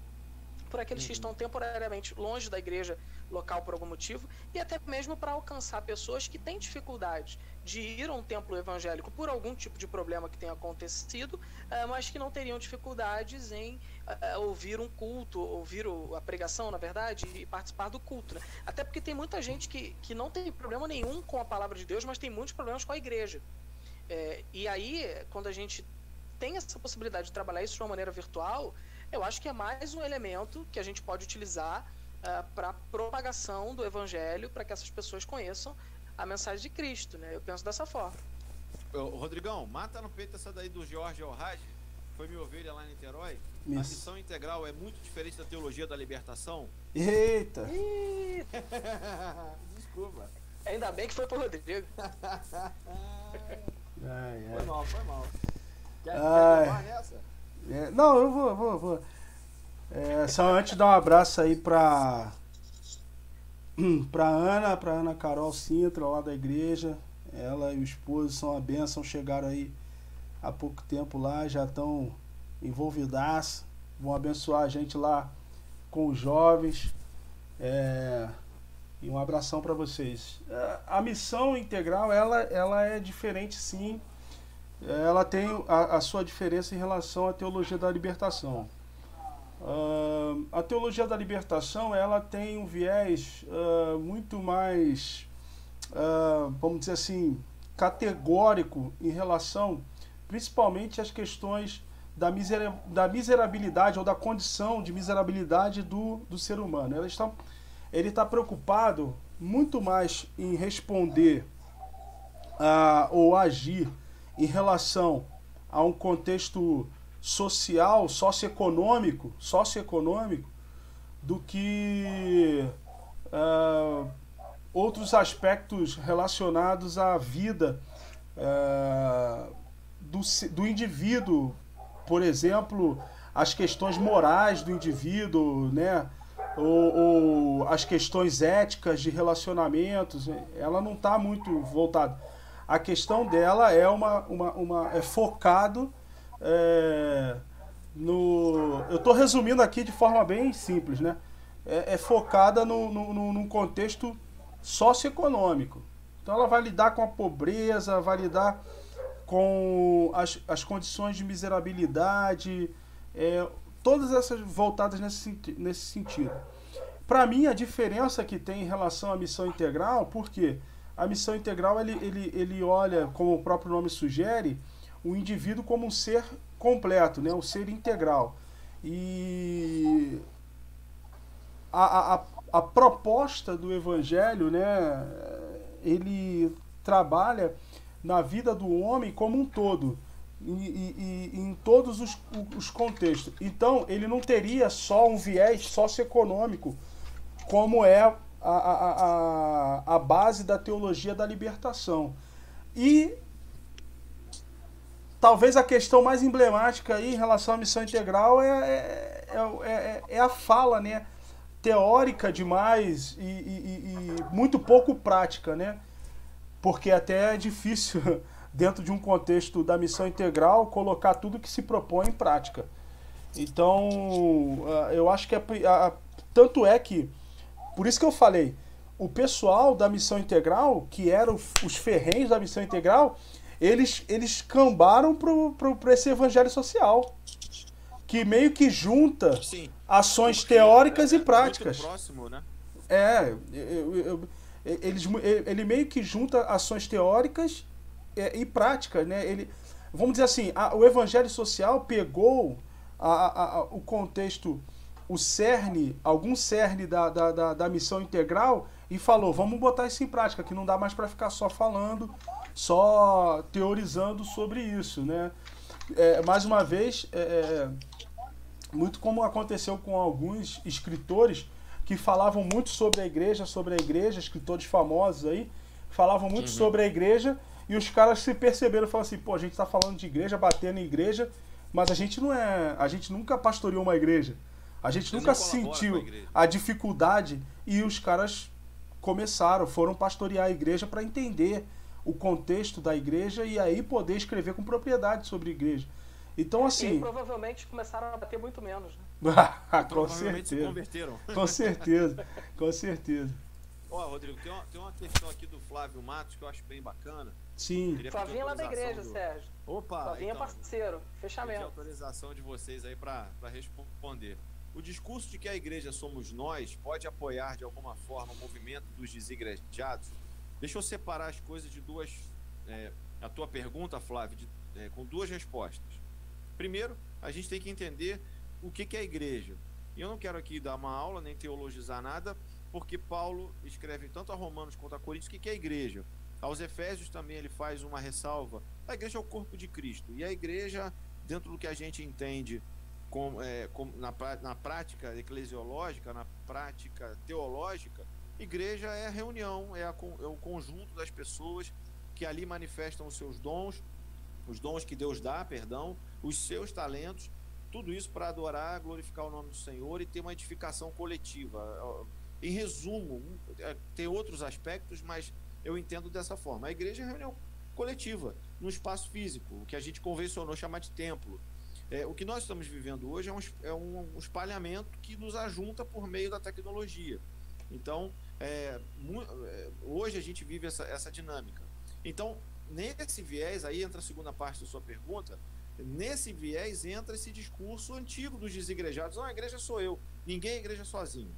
por aqueles uhum. que estão temporariamente longe da igreja local por algum motivo, e até mesmo para alcançar pessoas que têm dificuldades de ir a um templo evangélico por algum tipo de problema que tenha acontecido, uh, mas que não teriam dificuldades em uh, ouvir um culto, ouvir a pregação, na verdade, e participar do culto. Né? Até porque tem muita gente que, que não tem problema nenhum com a palavra de Deus, mas tem muitos problemas com a igreja. É, e aí, quando a gente tem essa possibilidade de trabalhar isso de uma maneira virtual, eu acho que é mais um elemento que a gente pode utilizar uh, para propagação do evangelho, para que essas pessoas conheçam a mensagem de Cristo, né? Eu penso dessa forma. Ô, Rodrigão, mata no peito essa daí do Jorge Orrage, foi minha ovelha lá em Niterói. Isso. A missão integral é muito diferente da teologia da libertação. Eita! (laughs) Desculpa. Ainda bem que foi pro Rodrigo. (laughs) ai, ai. Foi mal, foi mal. Quer, ai. quer nessa? É, não, eu vou, vou, vou. É, só antes dar um abraço aí pra (clears throat) para Ana, para Ana Carol Sintra, lá da igreja. Ela e o esposo são a bênção, chegaram aí há pouco tempo lá, já estão envolvidas, vão abençoar a gente lá com os jovens. É, e um abração para vocês. É, a missão integral, ela, ela é diferente sim. Ela tem a, a sua diferença em relação à teologia da libertação. Uh, a teologia da libertação ela tem um viés uh, muito mais, uh, vamos dizer assim, categórico em relação principalmente às questões da, misera da miserabilidade ou da condição de miserabilidade do, do ser humano. Ele está, ele está preocupado muito mais em responder ou agir em relação a um contexto social, socioeconômico, socioeconômico, do que uh, outros aspectos relacionados à vida uh, do, do indivíduo, por exemplo, as questões morais do indivíduo, né? Ou, ou as questões éticas de relacionamentos, ela não está muito voltada. A questão dela é uma, uma, uma é focado é, no. Eu estou resumindo aqui de forma bem simples, né? É, é focada no, no, num contexto socioeconômico. Então ela vai lidar com a pobreza, vai lidar com as, as condições de miserabilidade, é, todas essas voltadas nesse, nesse sentido. Para mim, a diferença que tem em relação à missão integral, porque a missão integral ele, ele, ele olha, como o próprio nome sugere, o indivíduo como um ser completo, né? um ser integral. E a, a, a proposta do evangelho, né? ele trabalha na vida do homem como um todo. E, e, e, em todos os, os contextos. Então, ele não teria só um viés socioeconômico, como é a, a, a, a base da teologia da libertação. E talvez a questão mais emblemática aí em relação à missão integral é, é, é, é, é a fala né, teórica demais e, e, e, muito pouco prática, né? Porque até é difícil, (laughs) dentro de um contexto da missão integral, colocar tudo que se propõe em prática. Então, ah, eu acho que é, tanto é que, por isso que eu falei, o pessoal da missão integral, que eram os ferrenhos da missão integral, eles, eles cambaram para esse evangelho social. Que meio que junta Sim, ações teóricas é, e práticas. próximo, né? É, eu, eu, eles, ele meio que junta ações teóricas e, e práticas, né? Ele, vamos dizer assim, a, o evangelho social pegou a, a, o contexto, o cerne, algum cerne da, da, da, da missão integral e falou, vamos botar isso em prática, que não dá mais para ficar só falando só teorizando sobre isso, né? É, mais uma vez, é, é, muito como aconteceu com alguns escritores que falavam muito sobre a igreja, sobre a igreja, escritores famosos aí, falavam muito uhum. sobre a igreja e os caras se perceberam e falaram assim, pô, a gente está falando de igreja, batendo em igreja, mas a gente não é, a gente nunca pastoreou uma igreja. A gente nunca sentiu a, a dificuldade e os caras começaram, foram pastorear a igreja para entender o contexto da igreja e aí poder escrever com propriedade sobre a igreja. Então, assim. E provavelmente começaram a bater muito menos, né? (laughs) com certeza. Se converteram. (laughs) Com certeza, com certeza. Ó, Rodrigo, tem uma, tem uma questão aqui do Flávio Matos que eu acho bem bacana. Sim. Flavinha lá da igreja, do... Sérgio. Opa! Flavinha então, parceiro, fechamento. autorização de vocês aí para responder. O discurso de que a igreja somos nós pode apoiar de alguma forma o movimento dos desigrejados? Deixa eu separar as coisas de duas. É, a tua pergunta, Flávio, de, é, com duas respostas. Primeiro, a gente tem que entender o que, que é a igreja. E eu não quero aqui dar uma aula nem teologizar nada, porque Paulo escreve tanto a Romanos quanto a Coríntios o que, que é a igreja. Aos Efésios também ele faz uma ressalva. A igreja é o corpo de Cristo. E a igreja, dentro do que a gente entende é, na, na prática eclesiológica, na prática teológica, Igreja é a reunião, é, a, é o conjunto das pessoas que ali manifestam os seus dons, os dons que Deus dá, perdão, os seus talentos, tudo isso para adorar, glorificar o nome do Senhor e ter uma edificação coletiva. Em resumo, é, tem outros aspectos, mas eu entendo dessa forma. A igreja é reunião coletiva, no espaço físico, o que a gente convencionou chamar de templo. É, o que nós estamos vivendo hoje é um, é um espalhamento que nos ajunta por meio da tecnologia. Então, é, é, hoje a gente vive essa, essa dinâmica. Então, nesse viés, aí entra a segunda parte da sua pergunta, nesse viés entra esse discurso antigo dos desigrejados. Não, a igreja sou eu. Ninguém é igreja sozinho.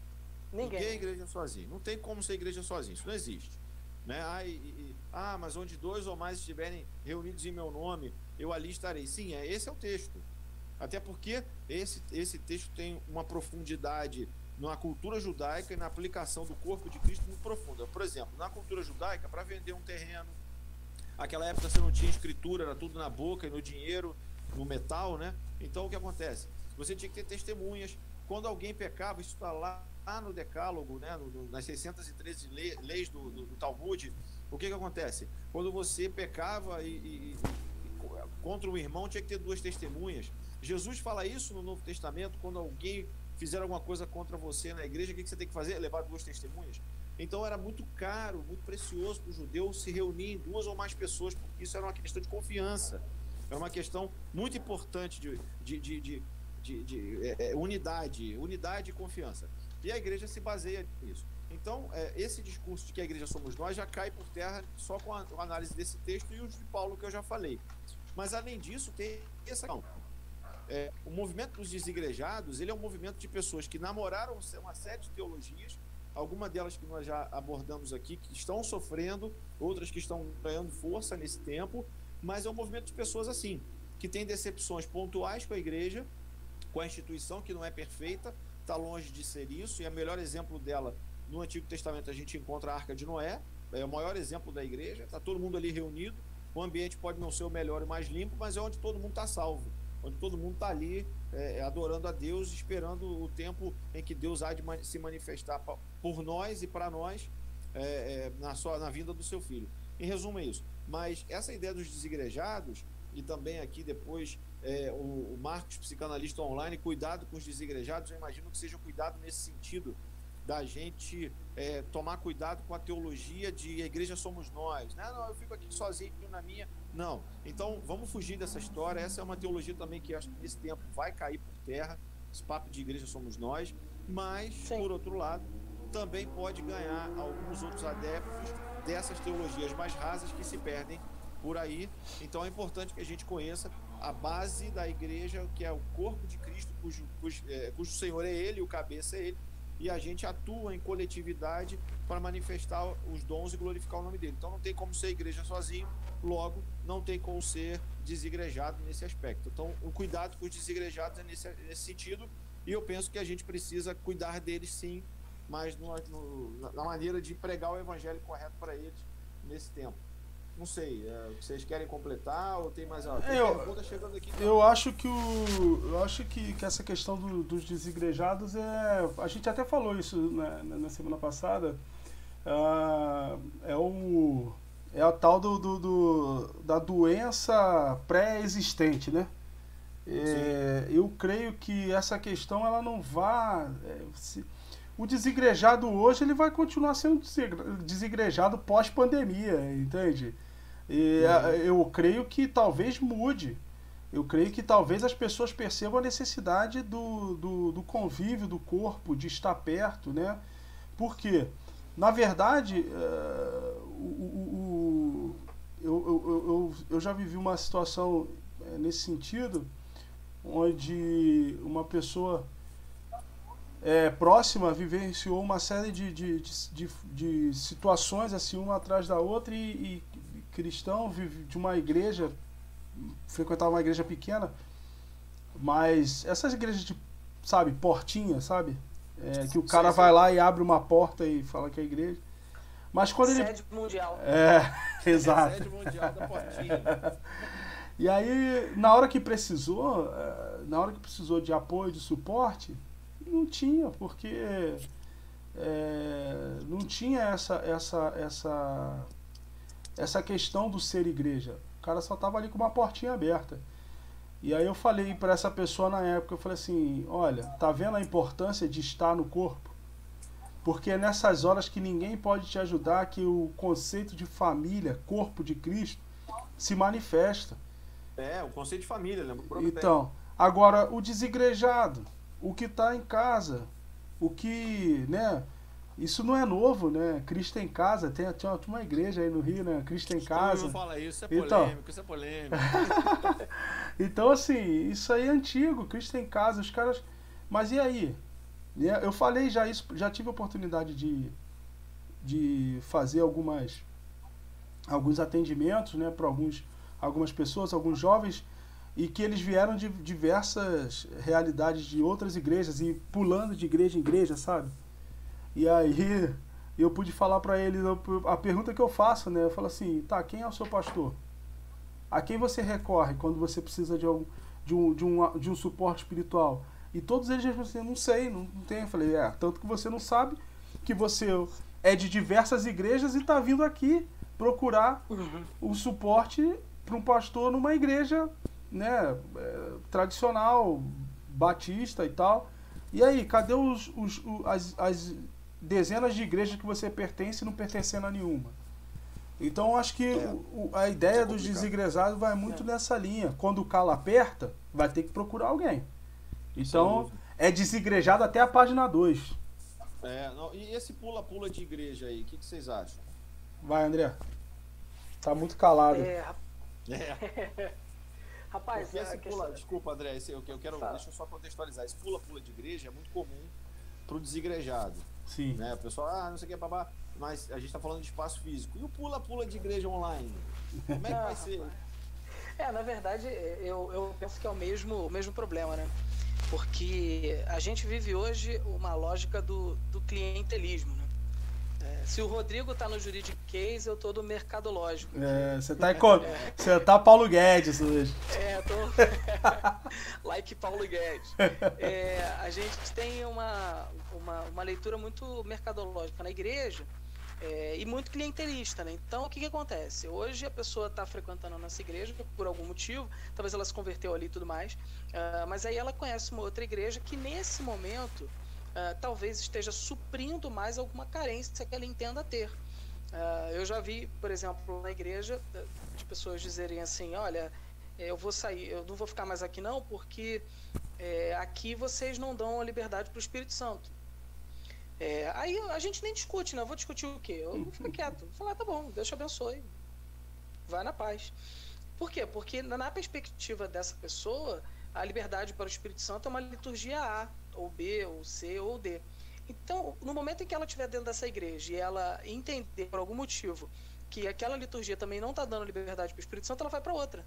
Ninguém, Ninguém é igreja sozinho. Não tem como ser igreja sozinho. Isso não existe. Né? Ah, e, e, ah, mas onde dois ou mais estiverem reunidos em meu nome, eu ali estarei. Sim, é, esse é o texto. Até porque esse, esse texto tem uma profundidade na cultura judaica e na aplicação do corpo de Cristo muito profunda. Por exemplo, na cultura judaica, para vender um terreno, aquela época você não tinha escritura, era tudo na boca e no dinheiro, no metal, né? Então o que acontece? Você tinha que ter testemunhas. Quando alguém pecava, isso está lá, lá, no Decálogo, né? No, no, nas 613 leis do, do, do, Talmud. O que, que acontece? Quando você pecava e, e, contra um irmão, tinha que ter duas testemunhas. Jesus fala isso no Novo Testamento, quando alguém fizer alguma coisa contra você na igreja, o que você tem que fazer? Levar duas testemunhas. Então era muito caro, muito precioso para o judeu se reunir em duas ou mais pessoas, porque isso era uma questão de confiança. Era uma questão muito importante de, de, de, de, é, é unidade, unidade e confiança. E a igreja se baseia nisso. Então, é, esse discurso de que a igreja somos nós já cai por terra só com a, a análise desse texto e o de Paulo que eu já falei. Mas, além disso, tem essa questão. É, o movimento dos desigrejados ele é um movimento de pessoas que namoraram uma série de teologias, algumas delas que nós já abordamos aqui, que estão sofrendo, outras que estão ganhando força nesse tempo, mas é um movimento de pessoas assim, que tem decepções pontuais com a igreja, com a instituição que não é perfeita, está longe de ser isso, e o melhor exemplo dela no Antigo Testamento a gente encontra a Arca de Noé, é o maior exemplo da igreja, está todo mundo ali reunido, o ambiente pode não ser o melhor e mais limpo, mas é onde todo mundo está salvo onde todo mundo está ali é, adorando a Deus, esperando o tempo em que Deus há de se manifestar por nós e para nós é, é, na, sua, na vinda do seu filho. Em resumo, é isso. Mas essa ideia dos desigrejados, e também aqui depois é, o, o Marcos, psicanalista online, cuidado com os desigrejados, eu imagino que seja cuidado nesse sentido da gente é, tomar cuidado com a teologia de a igreja somos nós. Não, não, eu fico aqui sozinho na minha. Não. Então, vamos fugir dessa história. Essa é uma teologia também que acho que nesse tempo vai cair por terra. Esse papo de igreja somos nós. Mas, Sim. por outro lado, também pode ganhar alguns outros adeptos dessas teologias mais rasas que se perdem por aí. Então, é importante que a gente conheça a base da igreja, que é o corpo de Cristo, cujo, cujo, é, cujo Senhor é Ele, o cabeça é Ele e a gente atua em coletividade para manifestar os dons e glorificar o nome dele. Então não tem como ser igreja sozinho, logo não tem como ser desigrejado nesse aspecto. Então o cuidado com os desigrejados é nesse, nesse sentido e eu penso que a gente precisa cuidar deles sim, mas no, no, na maneira de pregar o evangelho correto para eles nesse tempo. Não sei, é, vocês querem completar ou tem mais alguma pergunta chegando aqui? Eu acho que o, eu acho que, que essa questão do, dos desigrejados é, a gente até falou isso na, na semana passada, uh, é o é a tal do, do, do da doença pré-existente, né? É, eu creio que essa questão ela não vá é, se, o desigrejado hoje ele vai continuar sendo desigrejado pós-pandemia, entende? E eu creio que talvez mude. Eu creio que talvez as pessoas percebam a necessidade do, do, do convívio do corpo, de estar perto, né? Porque, na verdade, uh, o, o, o, eu, eu, eu, eu já vivi uma situação eh, nesse sentido, onde uma pessoa é, próxima vivenciou uma série de, de, de, de, de situações assim uma atrás da outra e, e cristão de uma igreja frequentava uma igreja pequena mas essas igrejas de sabe portinha sabe? É, que o cara sim, sim. vai lá e abre uma porta e fala que é igreja. Mas quando Sede ele Sede mundial. É (laughs) exato. Sede mundial da portinha. (laughs) E aí na hora que precisou é, na hora que precisou de apoio de suporte não tinha, porque é, não tinha essa, essa, essa, essa questão do ser igreja. O cara só estava ali com uma portinha aberta. E aí eu falei para essa pessoa na época, eu falei assim, olha, tá vendo a importância de estar no corpo? Porque é nessas horas que ninguém pode te ajudar que o conceito de família, corpo de Cristo, se manifesta. É, o conceito de família, lembra? Então, agora o desigrejado, o que está em casa, o que, né? Isso não é novo, né? Cristo em casa, tem, tinha uma igreja aí no Rio, né? Cristo em casa. Não fala isso, isso é então. polêmico, então, isso é polêmico. (laughs) então, assim, isso aí é antigo, Cristo em casa, os caras. Mas e aí? Eu falei já isso, já tive a oportunidade de, de fazer algumas alguns atendimentos, né, para alguns algumas pessoas, alguns jovens e que eles vieram de diversas realidades de outras igrejas e pulando de igreja em igreja, sabe? E aí eu pude falar para eles a pergunta que eu faço, né? Eu falo assim, tá, quem é o seu pastor? A quem você recorre quando você precisa de, algum, de, um, de, um, de um suporte espiritual? E todos eles disseram assim, não sei, não, não tem. Eu falei, é, tanto que você não sabe que você é de diversas igrejas e está vindo aqui procurar uhum. o suporte para um pastor numa igreja né, é, tradicional, batista e tal. E aí, cadê os, os, os as, as dezenas de igrejas que você pertence não pertencendo a nenhuma? Então, acho que é, o, a ideia é dos desigrejados vai muito é. nessa linha. Quando o calo aperta, vai ter que procurar alguém. Então, é desigrejado até a página 2. É, não, e esse pula-pula de igreja aí, o que, que, vocês acham? Vai, André. Tá muito calado. É. é. (laughs) Rapaz, esse pula, desculpa, André, esse, eu, eu quero, Fala. deixa eu só contextualizar. Esse pula-pula de igreja é muito comum pro desigrejado. Sim. Né? O pessoal, ah, não sei o que, babá, mas a gente está falando de espaço físico. E o pula-pula de igreja online? Como é que vai (laughs) ser? É, na verdade, eu, eu penso que é o mesmo, o mesmo problema, né? Porque a gente vive hoje uma lógica do, do clientelismo, né? É, se o Rodrigo tá no Juridiquês, eu tô do Mercadológico. É, você tá, é. Você tá Paulo Guedes hoje. É, tô. (laughs) like Paulo Guedes. É, a gente tem uma, uma, uma leitura muito mercadológica na igreja é, e muito clientelista, né? Então, o que, que acontece? Hoje a pessoa está frequentando a nossa igreja por algum motivo, talvez ela se converteu ali e tudo mais, uh, mas aí ela conhece uma outra igreja que nesse momento uh, talvez esteja suprindo mais alguma carência que ela entenda ter. Uh, eu já vi, por exemplo, na igreja, de pessoas dizerem assim: olha, eu vou sair, eu não vou ficar mais aqui não, porque é, aqui vocês não dão a liberdade para o Espírito Santo. É, aí a gente nem discute, né? Eu vou discutir o quê? Eu vou ficar quieto. Vou falar, tá bom, Deus te abençoe. Vai na paz. Por quê? Porque na perspectiva dessa pessoa, a liberdade para o Espírito Santo é uma liturgia A, ou B, ou C, ou D. Então, no momento em que ela estiver dentro dessa igreja e ela entender por algum motivo que aquela liturgia também não está dando liberdade para o Espírito Santo, ela vai para outra.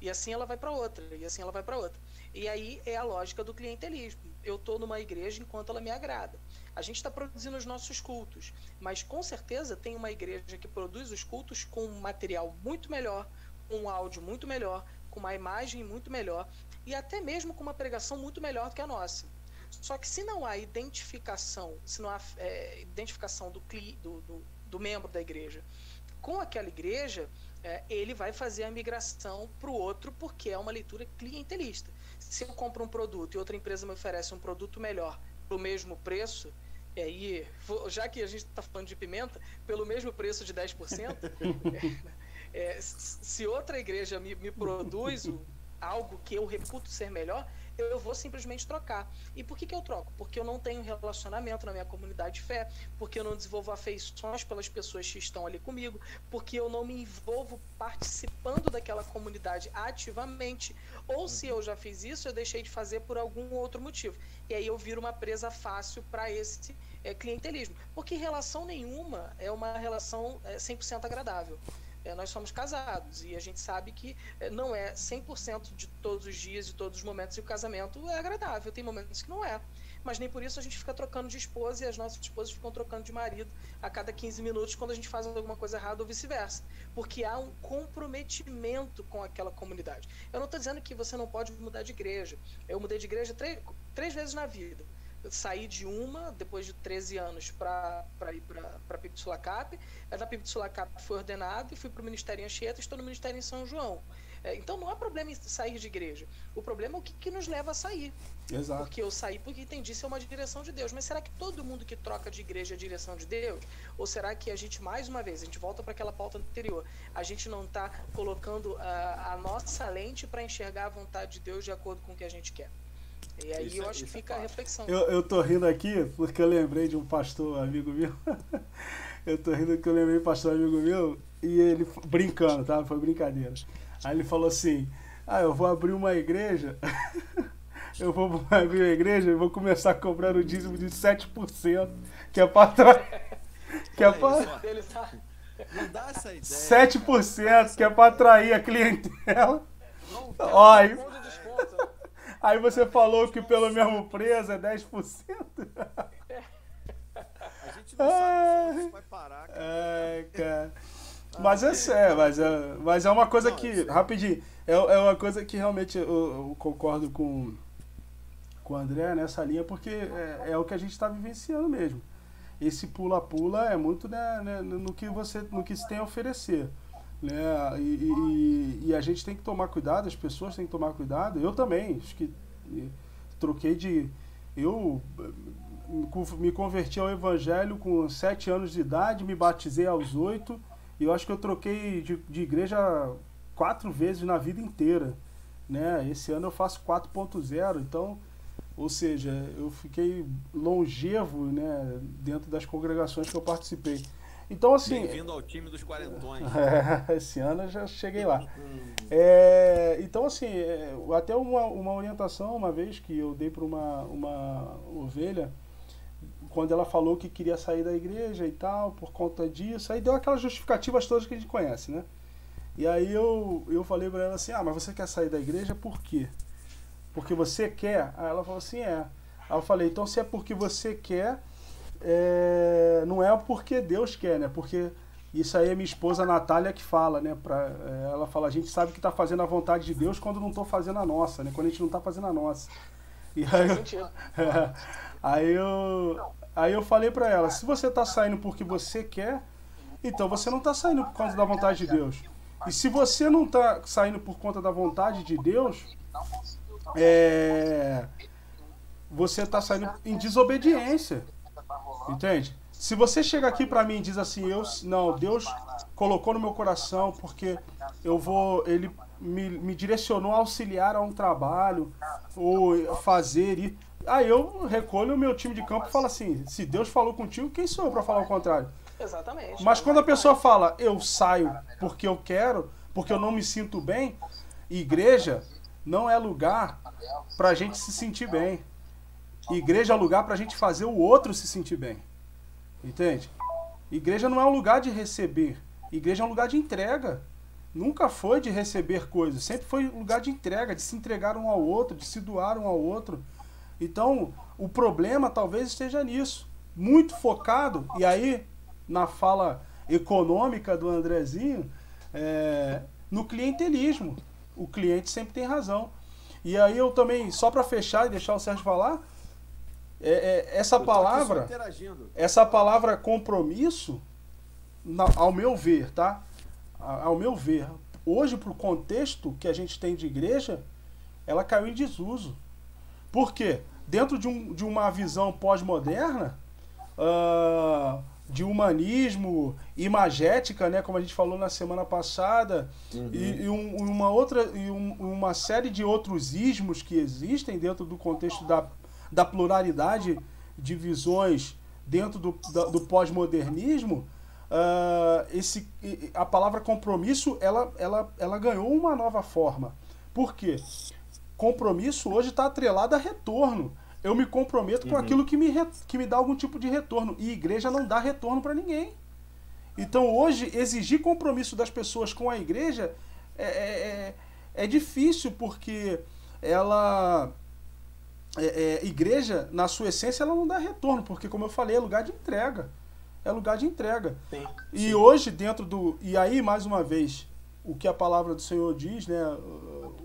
E assim ela vai para outra, e assim ela vai para outra. E aí é a lógica do clientelismo. Eu estou numa igreja enquanto ela me agrada. A gente está produzindo os nossos cultos, mas com certeza tem uma igreja que produz os cultos com um material muito melhor, com um áudio muito melhor, com uma imagem muito melhor e até mesmo com uma pregação muito melhor do que a nossa. Só que se não há identificação, se não há é, identificação do, do, do, do, membro da igreja com aquela igreja, é, ele vai fazer a migração para o outro porque é uma leitura clientelista. Se eu compro um produto e outra empresa me oferece um produto melhor pelo mesmo preço, e aí, já que a gente está falando de pimenta, pelo mesmo preço de 10%, (laughs) é, é, se outra igreja me, me produz algo que eu reputo ser melhor, eu vou simplesmente trocar. E por que, que eu troco? Porque eu não tenho relacionamento na minha comunidade de fé, porque eu não desenvolvo afeições pelas pessoas que estão ali comigo, porque eu não me envolvo participando daquela comunidade ativamente, ou se eu já fiz isso, eu deixei de fazer por algum outro motivo. E aí eu viro uma presa fácil para esse é, clientelismo. Porque relação nenhuma é uma relação é, 100% agradável é, nós somos casados e a gente sabe que é, não é 100% de todos os dias e todos os momentos e o casamento é agradável, tem momentos que não é. Mas nem por isso a gente fica trocando de esposa e as nossas esposas ficam trocando de marido a cada 15 minutos quando a gente faz alguma coisa errada ou vice-versa. Porque há um comprometimento com aquela comunidade. Eu não estou dizendo que você não pode mudar de igreja. Eu mudei de igreja três, três vezes na vida saí de uma, depois de 13 anos, para ir para a PIB de Sulacap. Na PIB de Sulacap fui ordenado e fui para o Ministério Anchieta, estou no Ministério em São João. É, então não há problema em sair de igreja. O problema é o que, que nos leva a sair. Exato. Porque eu saí porque entendi isso é uma direção de Deus. Mas será que todo mundo que troca de igreja é direção de Deus? Ou será que a gente, mais uma vez, a gente volta para aquela pauta anterior, a gente não está colocando a, a nossa lente para enxergar a vontade de Deus de acordo com o que a gente quer? E aí isso, eu é- acho que é fica é a reflexão. Eu, eu tô rindo aqui porque eu lembrei de um pastor amigo meu. (laughs) eu tô rindo porque eu lembrei de um pastor amigo meu e ele brincando, tá? Foi brincadeira. Aí ele falou assim: Ah, eu vou abrir uma igreja. (laughs) eu vou (laughs) abrir uma igreja e vou começar cobrando o dízimo de 7%, que é para trás. Que é pra... Não dá essa ideia. 7%, que é para atrair a clientela. Ó, aí... aí você falou que pelo mesmo preço é 10%. A gente não sabe se vai parar, cara. É, cara. Mas é sério, mas é, mas é uma coisa que, rapidinho, é, é uma coisa que realmente eu, eu concordo com, com o André nessa linha, porque é, é o que a gente está vivenciando mesmo esse pula-pula é muito né, né, no que você no que se tem a oferecer. Né? E, e, e, a gente tem que tomar cuidado, as pessoas têm que tomar cuidado. Eu também, acho que troquei de. Eu me converti ao evangelho com sete anos de idade, me batizei aos oito, e eu acho que eu troquei de, de igreja quatro vezes na vida inteira. Né? Esse ano eu faço 4.0, então ou seja, eu fiquei longevo né, dentro das congregações que eu participei. Então, assim. Bem-vindo ao time dos quarentões. (laughs) É, esse ano eu já cheguei lá. É, então, assim, é, até uma, uma orientação, uma vez que eu dei para uma, uma ovelha, quando ela falou que queria sair da igreja e tal, por conta disso, aí deu aquelas justificativas todas que a gente conhece, né? E aí eu, eu falei para ela assim: ah, mas você quer sair da igreja por quê? porque você quer? Aí ela falou assim, é. Aí eu falei, então se é porque você quer, é... não é porque Deus quer, né? Porque isso aí é minha esposa Natália que fala, né? Pra, é, ela fala, a gente sabe que está fazendo a vontade de Deus quando não estou fazendo a nossa, né? Quando a gente não está fazendo a nossa. E aí, eu, é, (laughs) aí eu, aí eu falei para ela, se você está saindo porque você quer, então você não está saindo por conta da vontade de Deus. E se você não está saindo por conta da vontade de Deus, é, você está saindo em desobediência. Entende? Se você chega aqui para mim e diz assim, eu não, Deus colocou no meu coração porque eu vou, ele me, me direcionou a auxiliar a um trabalho ou fazer e aí eu recolho o meu time de campo e falo assim, se Deus falou contigo, quem sou eu para falar o contrário? Exatamente. Mas quando a pessoa fala, eu saio porque eu quero, porque eu não me sinto bem, igreja não é lugar para a gente se sentir bem. Igreja é lugar para a gente fazer o outro se sentir bem. Entende? Igreja não é um lugar de receber. Igreja é um lugar de entrega. Nunca foi de receber coisas. Sempre foi um lugar de entrega, de se entregar um ao outro, de se doar um ao outro. Então, o problema talvez esteja nisso. Muito focado, e aí, na fala econômica do Andrezinho, é, no clientelismo o cliente sempre tem razão. E aí eu também, só para fechar e deixar o Sérgio falar, é, é, essa palavra, essa palavra compromisso, na, ao meu ver, tá? Ao meu ver, hoje para o contexto que a gente tem de igreja, ela caiu em desuso. Por quê? Dentro de, um, de uma visão pós-moderna, uh, de humanismo, imagética, né, como a gente falou na semana passada, uhum. e, e um, uma outra e um, uma série de outros ismos que existem dentro do contexto da, da pluralidade de visões dentro do, do pós-modernismo, uh, esse a palavra compromisso ela, ela, ela ganhou uma nova forma. Por quê? Compromisso hoje está atrelado a retorno eu me comprometo com uhum. aquilo que me, que me dá algum tipo de retorno. E igreja não dá retorno para ninguém. Então hoje, exigir compromisso das pessoas com a igreja é, é, é, é difícil, porque ela. É, é, igreja, na sua essência, ela não dá retorno, porque, como eu falei, é lugar de entrega. É lugar de entrega. Sim. E Sim. hoje, dentro do. E aí, mais uma vez, o que a palavra do Senhor diz, né?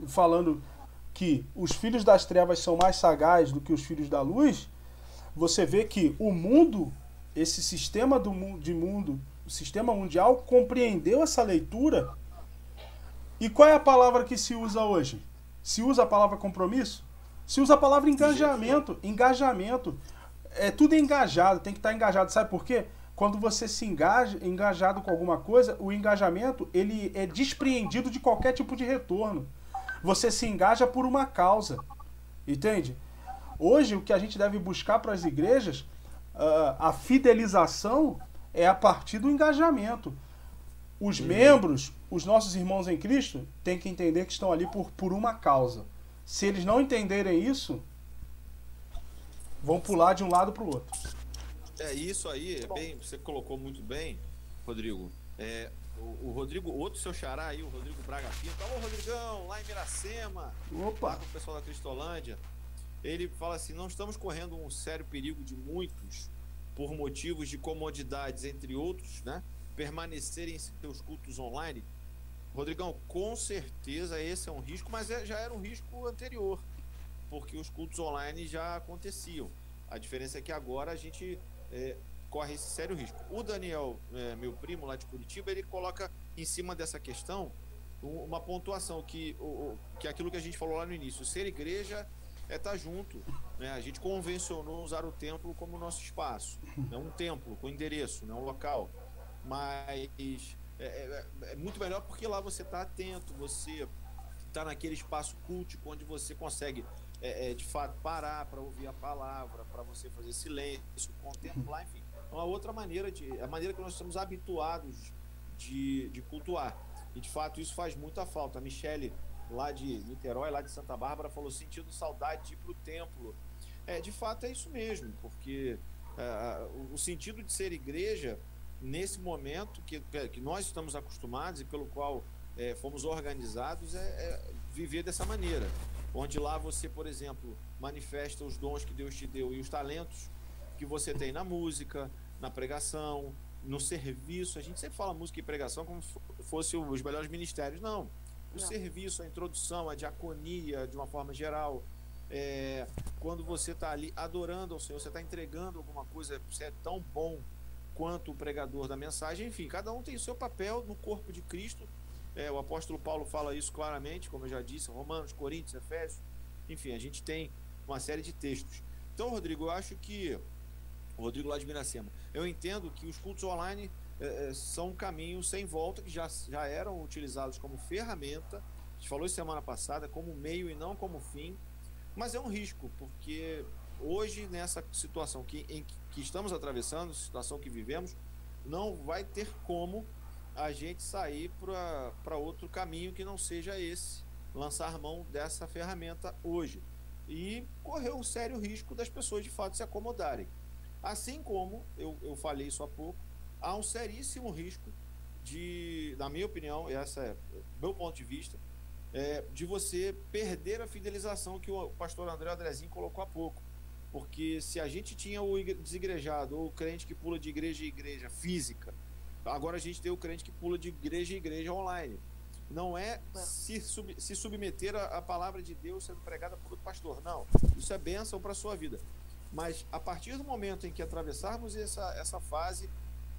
Falando que os filhos das trevas são mais sagazes do que os filhos da luz, você vê que o mundo, esse sistema do de mundo, o sistema mundial compreendeu essa leitura. E qual é a palavra que se usa hoje? Se usa a palavra compromisso? Se usa a palavra engajamento, engajamento. É tudo engajado, tem que estar engajado. Sabe por quê? Quando você se engaja, engajado com alguma coisa, o engajamento ele é despreendido de qualquer tipo de retorno. Você se engaja por uma causa. Entende? Hoje, o que a gente deve buscar para as igrejas, uh, a fidelização é a partir do engajamento. Os uhum. membros, os nossos irmãos em Cristo, têm que entender que estão ali por, por uma causa. Se eles não entenderem isso, vão pular de um lado para o outro. É isso aí, é bem, você colocou muito bem, Rodrigo. É, o, o, Rodrigo, outro seu xará aí, o Rodrigo Braga Pinto. Alô, Rodrigão, lá em Miracema. Opa! Lá com o pessoal da Cristolândia. Ele fala assim: não estamos correndo um sério perigo de muitos, por motivos de comodidades, entre outros, né? Permanecerem em seus cultos online. Rodrigão, com certeza esse é um risco, mas é, já era um risco anterior, porque os cultos online já aconteciam. A diferença é que agora a gente é, corre esse sério risco. O Daniel, é, meu primo lá de Curitiba, ele coloca em cima dessa questão uma pontuação que, o, que é aquilo que a gente falou lá no início, ser igreja é estar tá junto. Né? A gente convencionou usar o templo como nosso espaço. É um templo com endereço, não é um local. Mas é, é, é, muito melhor porque lá você está atento, você está naquele espaço cultico onde você consegue é, é, de fato parar para ouvir a palavra, para você fazer silêncio, contemplar, enfim. É uma outra maneira de. É a maneira que nós estamos habituados de, de cultuar. E de fato isso faz muita falta. A Michele, lá de Niterói, lá de Santa Bárbara, falou sentindo saudade de ir para o templo. É, de fato é isso mesmo, porque é, o sentido de ser igreja, nesse momento que, que nós estamos acostumados e pelo qual é, fomos organizados, é, é viver dessa maneira onde lá você, por exemplo, manifesta os dons que Deus te deu e os talentos que você tem na música, na pregação, no serviço. A gente sempre fala música e pregação como se fosse os melhores ministérios. Não. O Não. serviço, a introdução, a diaconia, de uma forma geral. É, quando você está ali adorando ao Senhor, você está entregando alguma coisa, você é tão bom quanto o pregador da mensagem. Enfim, cada um tem o seu papel no corpo de Cristo é, o apóstolo Paulo fala isso claramente, como eu já disse, Romanos, Coríntios, Efésios, enfim, a gente tem uma série de textos. Então, Rodrigo, eu acho que. Rodrigo lá de Miracema, eu entendo que os cultos online é, é, são um caminho sem volta, que já, já eram utilizados como ferramenta, a gente falou semana passada, como meio e não como fim, mas é um risco, porque hoje, nessa situação que, em que estamos atravessando, situação que vivemos, não vai ter como a gente sair para outro caminho que não seja esse, lançar mão dessa ferramenta hoje. E correr um sério risco das pessoas de fato se acomodarem. Assim como, eu, eu falei isso há pouco, há um seríssimo risco de, na minha opinião, esse é meu ponto de vista, é, de você perder a fidelização que o pastor André Andrezinho colocou há pouco. Porque se a gente tinha o desigrejado ou o crente que pula de igreja em igreja física, Agora a gente tem o crente que pula de igreja em igreja online. Não é, se, sub, se submeter à palavra de Deus sendo pregada por outro pastor. Não. Isso é bênção para a sua vida. Mas a partir do momento em que atravessarmos essa, essa fase,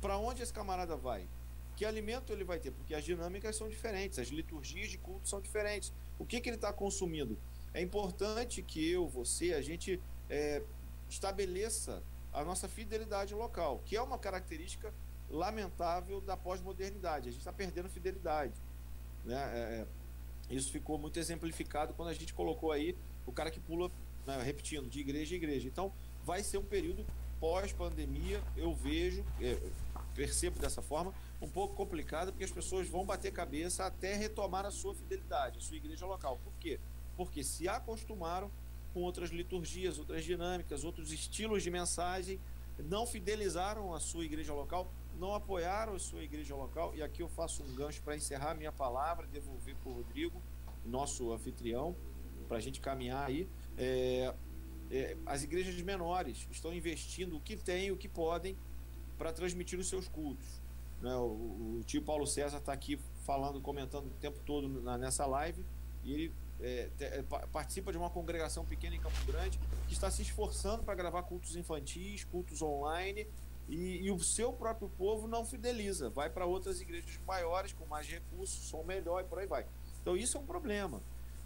para onde esse camarada vai? Que alimento ele vai ter? Porque as dinâmicas são diferentes, as liturgias de culto são diferentes. O que, que ele está consumindo? É importante que eu, você, a gente é, estabeleça a nossa fidelidade local, que é uma característica lamentável da pós-modernidade. A gente está perdendo fidelidade. Né? É, é, isso ficou muito exemplificado quando a gente colocou aí o cara que pula, né, repetindo, de igreja em igreja. Então, vai ser um período pós-pandemia, eu vejo, é, percebo dessa forma, um pouco complicado, porque as pessoas vão bater cabeça até retomar a sua fidelidade, a sua igreja local. Por quê? Porque se acostumaram com outras liturgias, outras dinâmicas, outros estilos de mensagem, não fidelizaram a sua igreja local, não apoiaram a sua igreja local, e aqui eu faço um gancho para encerrar minha palavra, devolver para o Rodrigo, nosso anfitrião, para a gente caminhar aí. É, é, as igrejas menores estão investindo o que têm, o que podem, para transmitir os seus cultos. Né? O, o, tio Paulo César está aqui falando, comentando o tempo todo na, nessa live, e ele é, te, é, participa de uma congregação pequena em Campo Grande que está se esforçando para gravar cultos infantis, cultos online e, e, o seu próprio povo não fideliza, vai para outras igrejas maiores, com mais recursos, som melhor e por aí vai. Então isso é um problema.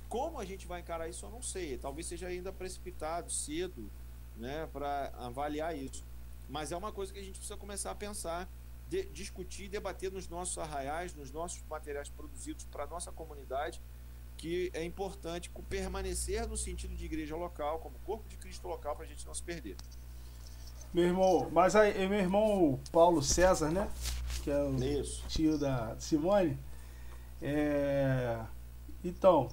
Como a gente vai encarar isso, eu não sei. Talvez seja ainda precipitado, cedo, né, para avaliar isso. Mas é uma coisa que a gente precisa começar a pensar, de, discutir, debater nos nossos arraiais, nos nossos materiais produzidos para a nossa comunidade, que é importante permanecer no sentido de igreja local, como corpo de Cristo local, para a gente não se perder. Meu irmão, mas aí, meu irmão Paulo César, né? Que é o Isso. tio da Simone. É... Então,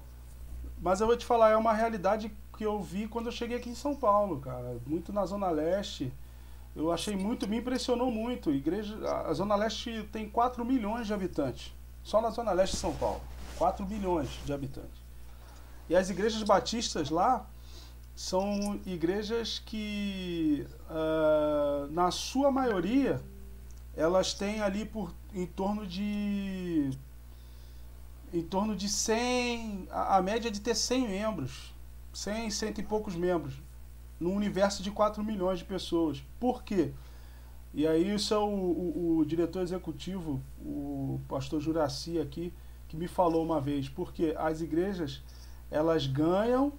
mas eu vou te falar, é uma realidade que eu vi quando eu cheguei aqui em São Paulo, cara. Muito na Zona Leste. Eu achei muito, me impressionou muito. Igreja, a Zona Leste tem 4 milhões de habitantes. Só na Zona Leste de São Paulo. 4 milhões de habitantes. E as igrejas batistas lá são igrejas que, uh, na sua maioria, elas têm ali por em torno de em torno de 100, a, a média de ter 100 membros, 100, cento e poucos membros, num universo de 4 milhões de pessoas. Por quê? E aí isso é o, o, o diretor executivo, o pastor Juraci aqui, que me falou uma vez, porque as igrejas, elas ganham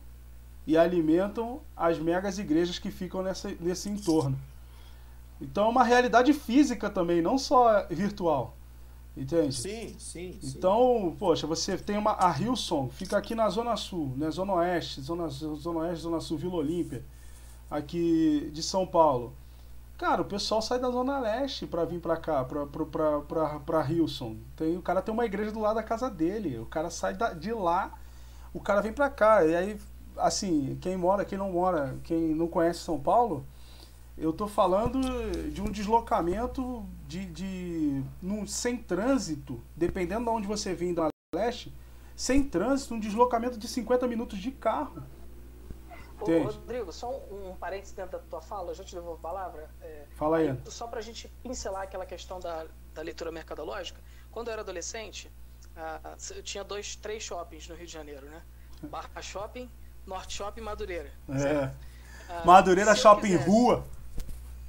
e alimentam as megas igrejas que ficam nessa, nesse entorno. Então é uma realidade física também, não só virtual. Entende? Sim, sim. Então, sim. poxa, você tem uma. A Hillsong fica aqui na Zona Sul, né? Zona Oeste, Zona, Zona Oeste, Zona Sul, Vila Olímpia, aqui de São Paulo. Cara, o pessoal sai da Zona Leste para vir para cá, pra, pra, pra, pra, pra Hillsong. Tem, o cara tem uma igreja do lado da casa dele. O cara sai da, de lá, o cara vem para cá. E aí assim, quem mora, quem não mora, quem não conhece São Paulo, eu tô falando de um deslocamento de, de num, sem trânsito, dependendo de onde você vem da leste, sem trânsito, um deslocamento de 50 minutos de carro. Ô, Rodrigo, só um, um parênteses dentro da tua fala, eu já te devolvo a palavra. É, Fala aí. Só para a gente pincelar aquela questão da, da leitura mercadológica. Quando eu era adolescente, ah, eu tinha dois, três shoppings no Rio de Janeiro, né? Barra Shopping Norte Shopping Madureira. É. Ah, Madureira Shopping quisesse, Rua.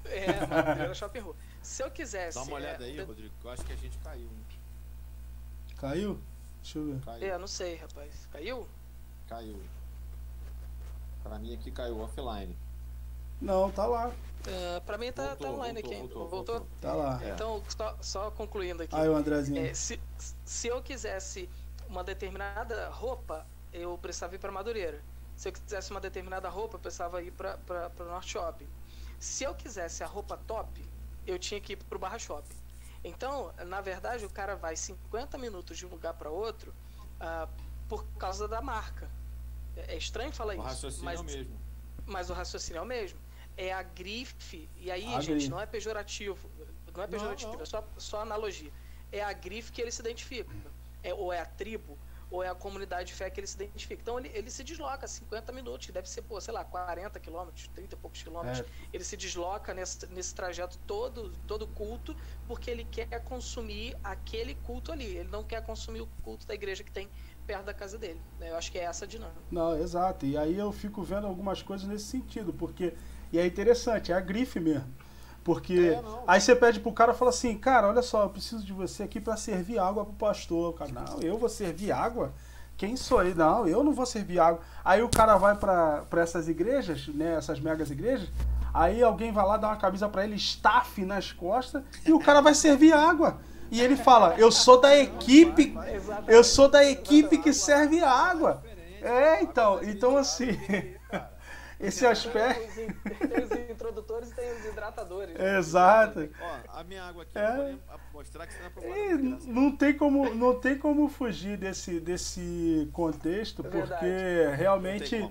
É, Madureira Shopping Rua. Se eu quisesse. Dá uma olhada é, aí, Rodrigo, eu acho que a gente caiu. Caiu? Deixa eu ver. Caiu. É, não sei, rapaz. Caiu? Caiu. Pra mim aqui caiu offline. Não, tá lá. Uh, pra mim tá, voltou, tá online voltou, aqui. Voltou, voltou, Tá lá. Então, só, só concluindo aqui. Aí o Andrezinho. É, se, se eu quisesse uma determinada roupa, eu precisava ir pra Madureira. Se eu quisesse uma determinada roupa, eu precisava ir para o North Shopping. Se eu quisesse a roupa top, eu tinha que ir para o Barra Shopping. Então, na verdade, o cara vai 50 minutos de um lugar para outro uh, por causa da marca. É, é estranho falar o isso. O raciocínio mas, é o mesmo. Mas o raciocínio é o mesmo. É a grife, e aí, a gente, grife. não é pejorativo. Não é pejorativo, não, não. é só, só analogia. É a grife que ele se identifica. É, ou é a tribo ou é a comunidade de fé que ele se identifica. Então ele, ele se desloca 50 minutos, que deve ser, pô, sei lá, 40 quilômetros, 30 e poucos quilômetros. É. Ele se desloca nesse, nesse trajeto todo, todo culto, porque ele quer consumir aquele culto ali. Ele não quer consumir o culto da igreja que tem perto da casa dele. Né? Eu acho que é essa a dinâmica. Não, exato. E aí eu fico vendo algumas coisas nesse sentido, porque. E é interessante, é a grife mesmo. Porque é, aí você pede pro cara e fala assim, cara, olha só, eu preciso de você aqui para servir água pro pastor. O cara, não, eu vou servir água? Quem sou eu? Não, eu não vou servir água. Aí o cara vai para essas igrejas, né, essas megas igrejas, aí alguém vai lá dar uma camisa para ele, staff nas costas, e o cara vai servir água. E ele fala, eu sou da equipe, eu sou da equipe que serve água. É, então, então assim, (laughs) esse aspecto. (laughs) Tem os introdutores e tem os hidratadores. Né? Exato. Ó, a minha água aqui é. mostrar que você é não tem como Não tem como fugir desse, desse contexto, é porque realmente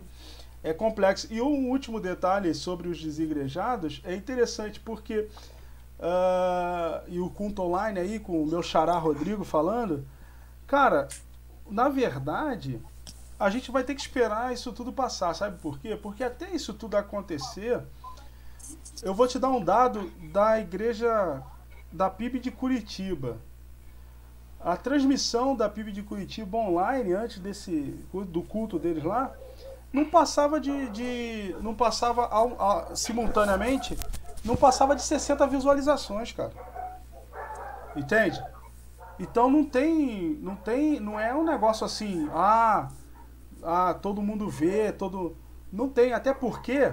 é complexo. E um último detalhe sobre os desigrejados é interessante porque. Uh, e o culto online aí, com o meu xará Rodrigo falando, cara, na verdade, a gente vai ter que esperar isso tudo passar, sabe por quê? Porque até isso tudo acontecer, eu vou te dar um dado da igreja da PIB de Curitiba. A transmissão da PIB de Curitiba online, antes desse do culto deles lá, não passava de. de não passava ao, ao, simultaneamente, não passava de 60 visualizações, cara. Entende? Então não tem. Não tem. Não é um negócio assim, ah, ah, todo mundo vê, todo. Não tem, até porque,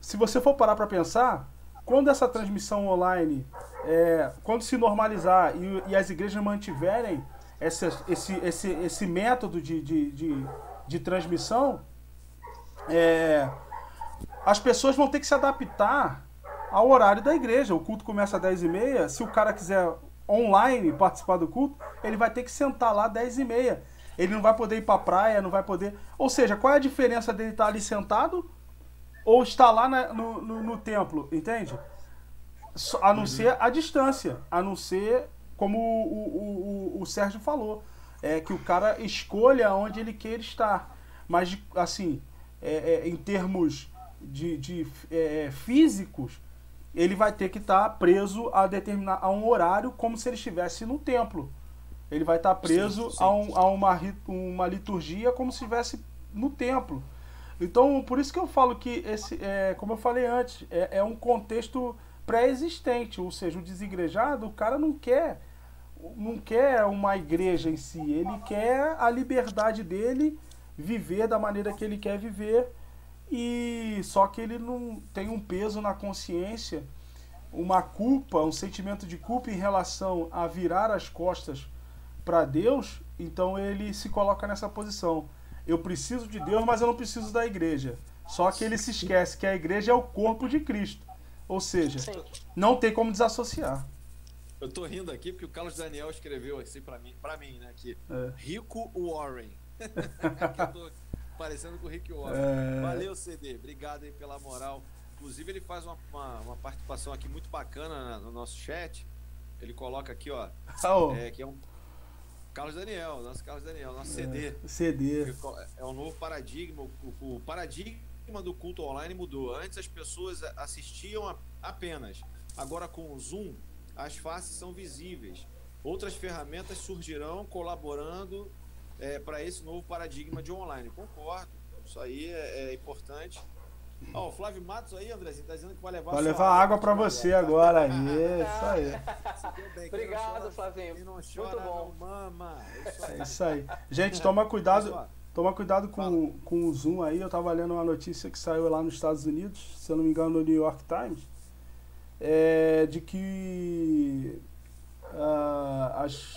se você for parar para pensar, quando essa transmissão online, é, quando se normalizar e, e, as igrejas mantiverem esse, esse, esse, esse método de, de, de, de transmissão, é, as pessoas vão ter que se adaptar ao horário da igreja. O culto começa às 10h30. Se o cara quiser online participar do culto, ele vai ter que sentar lá às 10h30. Ele não vai poder ir para a praia, não vai poder. Ou seja, qual é a diferença dele estar ali sentado ou estar lá na, no, no, no, templo? Entende? A não uhum. ser a distância. A não ser, como o, o, o, o Sérgio falou, é que o cara escolha onde ele quer estar. Mas, assim, é, é, em termos de, de é, físicos, ele vai ter que estar preso a, determinar, a um horário como se ele estivesse no templo. Ele vai estar preso sim, sim. A, um, a uma, uma liturgia como se estivesse no templo. Então, por isso que eu falo que, esse, é, como eu falei antes, é, é um contexto pré-existente. Ou seja, o desigrejado, o cara não quer não quer uma igreja em si, ele quer a liberdade dele viver da maneira que ele quer viver e só que ele não tem um peso na consciência, uma culpa, um sentimento de culpa em relação a virar as costas para Deus, então ele se coloca nessa posição. Eu preciso de Deus, mas eu não preciso da igreja. Só que ele se esquece que a igreja é o corpo de Cristo. Ou seja, Sim. não tem como desassociar. Eu tô rindo aqui porque o Carlos Daniel escreveu assim para mim, para mim, né, que é. Rico Warren. (laughs) eu tô parecendo com o Rick Warren. É... Valeu, CD. Obrigado aí pela moral. Inclusive, ele faz uma, uma, uma participação aqui muito bacana no nosso chat. Ele coloca aqui, ó. (laughs) Oh. É, que é um Carlos Daniel, nosso Carlos Daniel, nosso CD. É, CD. É um novo paradigma. O, o, paradigma do culto online mudou. Antes as pessoas assistiam apenas. Agora com o Zoom, as faces são visíveis. Outras ferramentas surgirão colaborando é, para esse novo paradigma de online. Concordo. Isso aí é, é importante. Ó, o Flávio Matos aí, Andrezinho, tá dizendo que vai levar Vai levar água para você agora. (laughs) Isso aí. Obrigado, Flavinho. Muito bom. Mama. É isso aí. Gente, toma cuidado. Toma cuidado com, com o Zoom aí. Eu tava lendo uma notícia que saiu lá nos Estados Unidos, se eu não me engano, no New York Times, é, de que uh, as,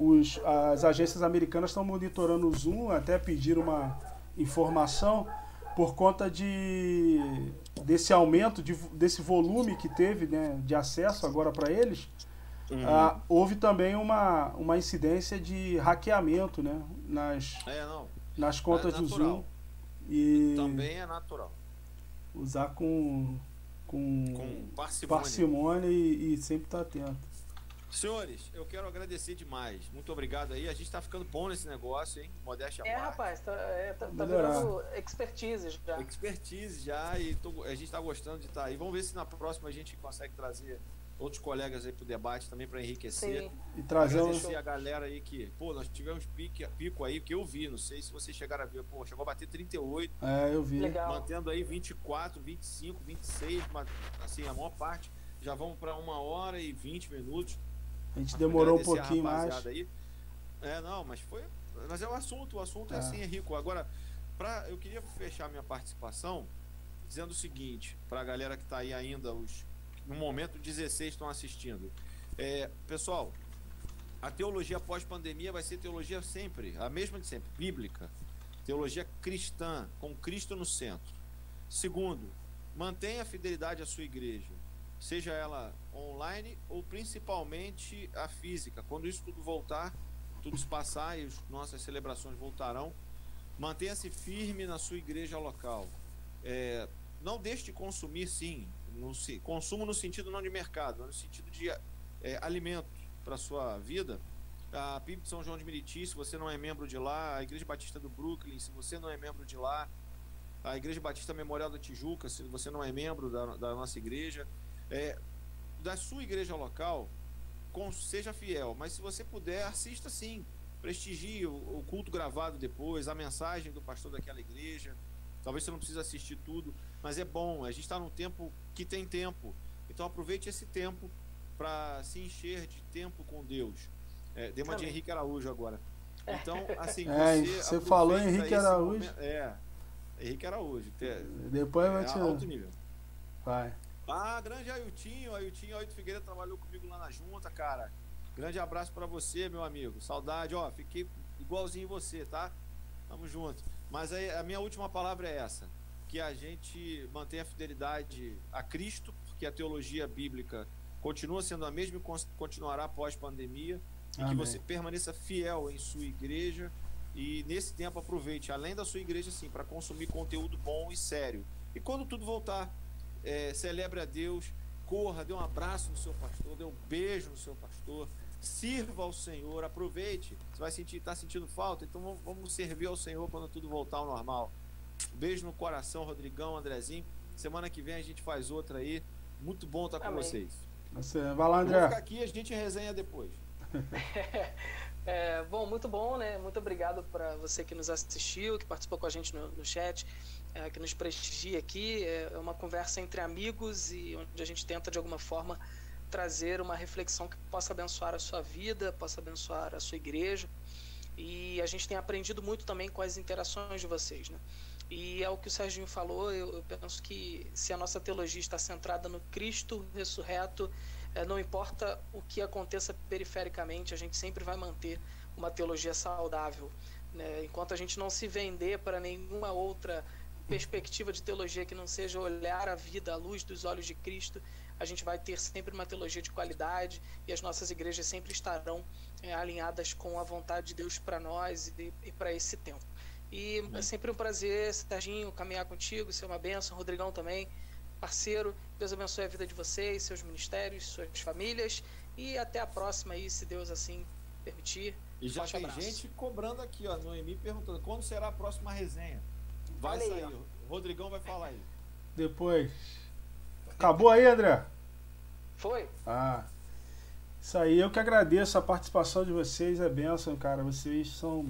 os, as agências americanas estão monitorando o Zoom, até pedir uma informação por conta de desse aumento, de, desse volume que teve né, de acesso agora para eles, uhum. ah, houve também uma, uma incidência de hackeamento né, nas, é, nas contas é do Zoom. E também é natural. Usar com, com, com parcimônia, parcimônia e, e sempre estar tá atento. Senhores, eu quero agradecer demais. Muito obrigado aí. A gente tá ficando bom nesse negócio, hein? Modéstia É, rapaz, tá, é, tá, tá virando expertise já. Expertise já e tô, a gente tá gostando de estar tá aí. Vamos ver se na próxima a gente consegue trazer outros colegas aí pro debate também para enriquecer. Sim. E trazer agradecer a galera aí que, pô, nós tivemos pique, pico aí que eu vi, não sei se vocês chegaram a ver, pô, chegou a bater 38. É, eu vi. Legal. Mantendo aí 24, 25, 26, assim, a maior parte já vamos para uma hora e 20 minutos. A gente demorou um pouquinho mais. Aí. É, não, mas foi. Mas é o assunto, o assunto é, é assim, Henrico. Agora, pra, eu queria fechar minha participação dizendo o seguinte, para a galera que está aí ainda, os, no momento 16 estão assistindo. É, pessoal, a teologia pós-pandemia vai ser teologia sempre, a mesma de sempre, bíblica. Teologia cristã, com Cristo no centro. Segundo, mantenha a fidelidade à sua igreja seja ela online ou principalmente a física. Quando isso tudo voltar, tudo se passar e as nossas celebrações voltarão, mantenha-se firme na sua igreja local. É, não deixe de consumir, sim, no, consumo no sentido não de mercado, no sentido de é, alimento para sua vida. A PIB de São João de Meriti, se você não é membro de lá, a Igreja Batista do Brooklyn, se você não é membro de lá, a Igreja Batista Memorial da Tijuca, se você não é membro da, da nossa igreja, é, da sua igreja local, com, seja fiel. Mas se você puder, assista sim. Prestigie o, o culto gravado depois, a mensagem do pastor daquela igreja. Talvez você não precise assistir tudo, mas é bom. A gente está num tempo que tem tempo. Então aproveite esse tempo para se encher de tempo com Deus. É, dei uma de Henrique Araújo agora. Então, assim, é, você, você falou Henrique Araújo. Momento, é, Henrique Araújo. Depois vai é, te. Alto nível. Vai. Ah, grande Ailtinho, Ailtinho, Ailton Figueiredo trabalhou comigo lá na junta, cara. Grande abraço para você, meu amigo. Saudade, ó, fiquei igualzinho você, tá? Tamo junto. Mas aí a minha última palavra é essa: que a gente mantenha a fidelidade a Cristo, porque a teologia bíblica continua sendo a mesma e continuará após pandemia, e Amém. que você permaneça fiel em sua igreja e nesse tempo aproveite, além da sua igreja, sim, para consumir conteúdo bom e sério. E quando tudo voltar, é, celebre a Deus, corra, dê um abraço no seu pastor, dê um beijo no seu pastor, sirva ao Senhor, aproveite. Você vai sentir, tá sentindo falta, então vamos, vamos servir ao Senhor quando tudo voltar ao normal. Beijo no coração, Rodrigão, Andrezinho. Semana que vem a gente faz outra aí. Muito bom estar com Amém. vocês. Você vai lá, André. Vamos ficar aqui e a gente resenha depois. (laughs) é, bom, muito bom, né? Muito obrigado para você que nos assistiu, que participou com a gente no, no chat, é, que nos prestigia aqui. É, é uma conversa entre amigos e onde a gente tenta de alguma forma trazer uma reflexão que possa abençoar a sua vida, possa abençoar a sua igreja. E a gente tem aprendido muito também com as interações de vocês, né? E é o que o Serginho falou, eu, eu penso que se a nossa teologia está centrada no Cristo ressurreto, é, não importa o que aconteça perifericamente, a gente sempre vai manter uma teologia saudável. Né? Enquanto a gente não se vender para nenhuma outra perspectiva de teologia que não seja olhar a vida à luz dos olhos de Cristo, a gente vai ter sempre uma teologia de qualidade e as nossas igrejas sempre estarão é, alinhadas com a vontade de Deus para nós e, e para esse tempo. E é sempre um prazer, Serginho, caminhar contigo, ser uma benção, Rodrigão também, parceiro. Deus abençoe a vida de vocês, seus ministérios, suas famílias. E até a próxima aí, se Deus assim permitir. E já Forte tem abraço. gente cobrando aqui, ó, Noemi perguntando quando será a próxima resenha. Vai Olha sair, aí, o Rodrigão vai falar aí. Depois. Acabou aí, André? Foi. Ah. Isso aí, eu que agradeço a participação de vocês, é benção, cara. Vocês são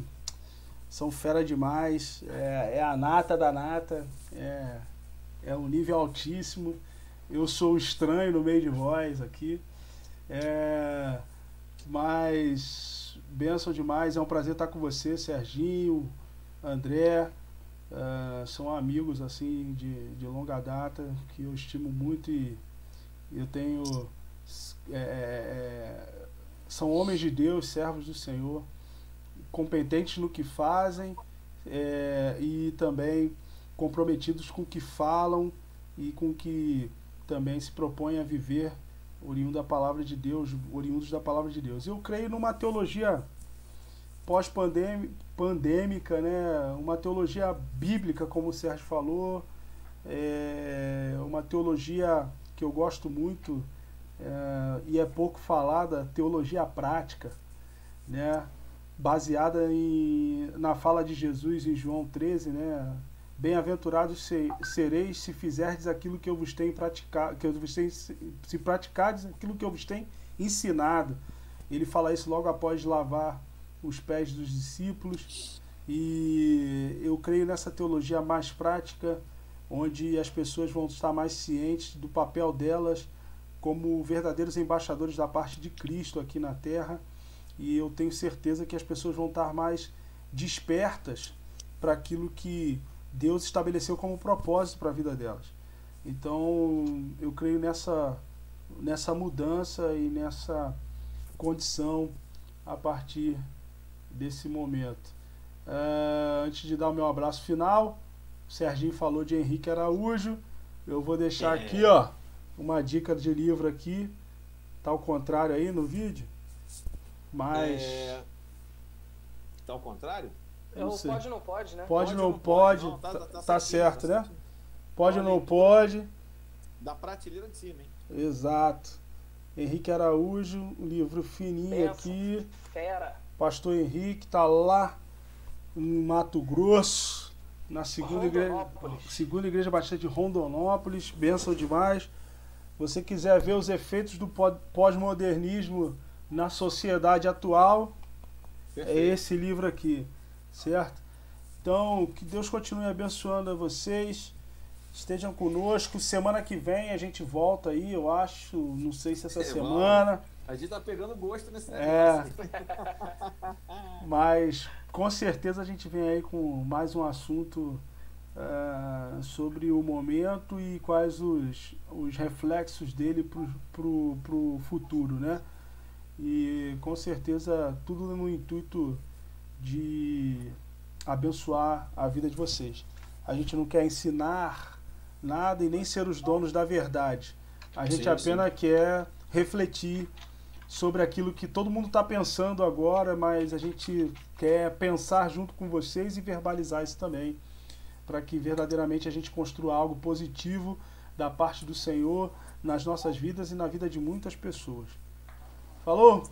são fera demais, é, é, a nata da nata, é, é um nível altíssimo. Eu sou estranho no meio de voz aqui, é, mas benção demais, é um prazer estar com você, Serginho, André, é, são amigos assim de, de longa data que eu estimo muito e eu tenho é, é, são homens de Deus, servos do Senhor competentes no que fazem é, e também comprometidos com o que falam e com o que também se propõem a viver oriundo da palavra de Deus, oriundos da palavra de Deus. Eu creio numa teologia pós-pandêmica, né? uma teologia bíblica, como o Sérgio falou, é uma teologia que eu gosto muito é, e é pouco falada, teologia prática, né? baseada em, na fala de Jesus em João 13, né? Bem-aventurados sereis se fizerdes aquilo que eu vos tenho praticado, que eu vos tenho, se praticardes aquilo que eu vos tenho ensinado. Ele fala isso logo após lavar os pés dos discípulos. E eu creio nessa teologia mais prática, onde as pessoas vão estar mais cientes do papel delas como verdadeiros embaixadores da parte de Cristo aqui na terra e eu tenho certeza que as pessoas vão estar mais despertas para aquilo que Deus estabeleceu como propósito para a vida delas. Então, eu creio nessa nessa mudança e nessa condição a partir desse momento. Uh, antes de dar o meu abraço final, o Serginho falou de Henrique Araújo. Eu vou deixar é. aqui, ó, uma dica de livro aqui. Tá ao contrário aí no vídeo. Mas. É... Tá ao contrário? Não é, pode ou não pode, né? Pode, ou não, não pode. Não, tá, tá, tá, tá certo, tá né? Pode ou não pode. Da prateleira de cima, hein? Exato. Henrique Araújo, um livro fininho Pensa. aqui. Fera. Pastor Henrique tá lá em Mato Grosso, na segunda igreja, segunda igreja batista de Rondonópolis. Benção demais. Você quiser ver os efeitos do pós-modernismo na sociedade atual é Perfeito. é esse livro aqui, certo? Então, que Deus continue abençoando a vocês. Estejam conosco. Semana que vem a gente volta aí, eu acho. Não sei se essa é, semana. A gente tá pegando gosto nesse é. (laughs) (laughs) Mas com certeza a gente vem aí com mais um assunto uh, sobre o momento e quais os, os reflexos dele pro, pro, pro futuro, né? E com certeza tudo no intuito de abençoar a vida de vocês. A gente não quer ensinar nada e nem ser os donos da verdade. A gente sim, apenas sim. quer refletir sobre aquilo que todo mundo está pensando agora, mas a gente quer pensar junto com vocês e verbalizar isso também, para que verdadeiramente a gente construa algo positivo da parte do Senhor nas nossas vidas e na vida de muitas pessoas. Falou?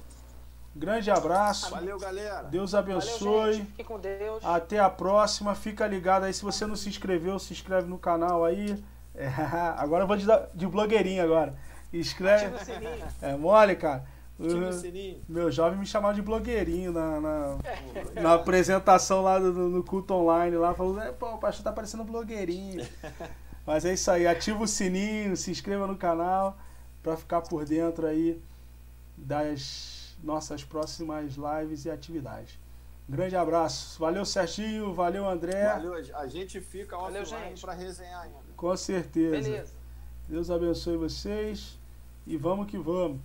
Grande abraço. Valeu, galera. Deus abençoe. Valeu, com Deus. Até a próxima. Fica ligado aí. Se você não se inscreveu, se inscreve no canal aí. É, (laughs) agora eu vou de, de blogueirinho agora. Inscreve. É mole, cara. Uhum. Meu jovem me chamava de blogueirinho na, na, na apresentação lá do, no culto online lá, falou, é, pô, o pastor tá parecendo blogueirinho. (laughs) Mas é isso aí, ativa o sininho, se inscreva no canal para ficar por dentro aí das nossas próximas lives e atividades. Grande abraço. Valeu, Serginho. Valeu, André. Valeu. A gente fica offline para resenhar ainda. Com certeza. Beleza. Deus abençoe vocês e vamos que vamos.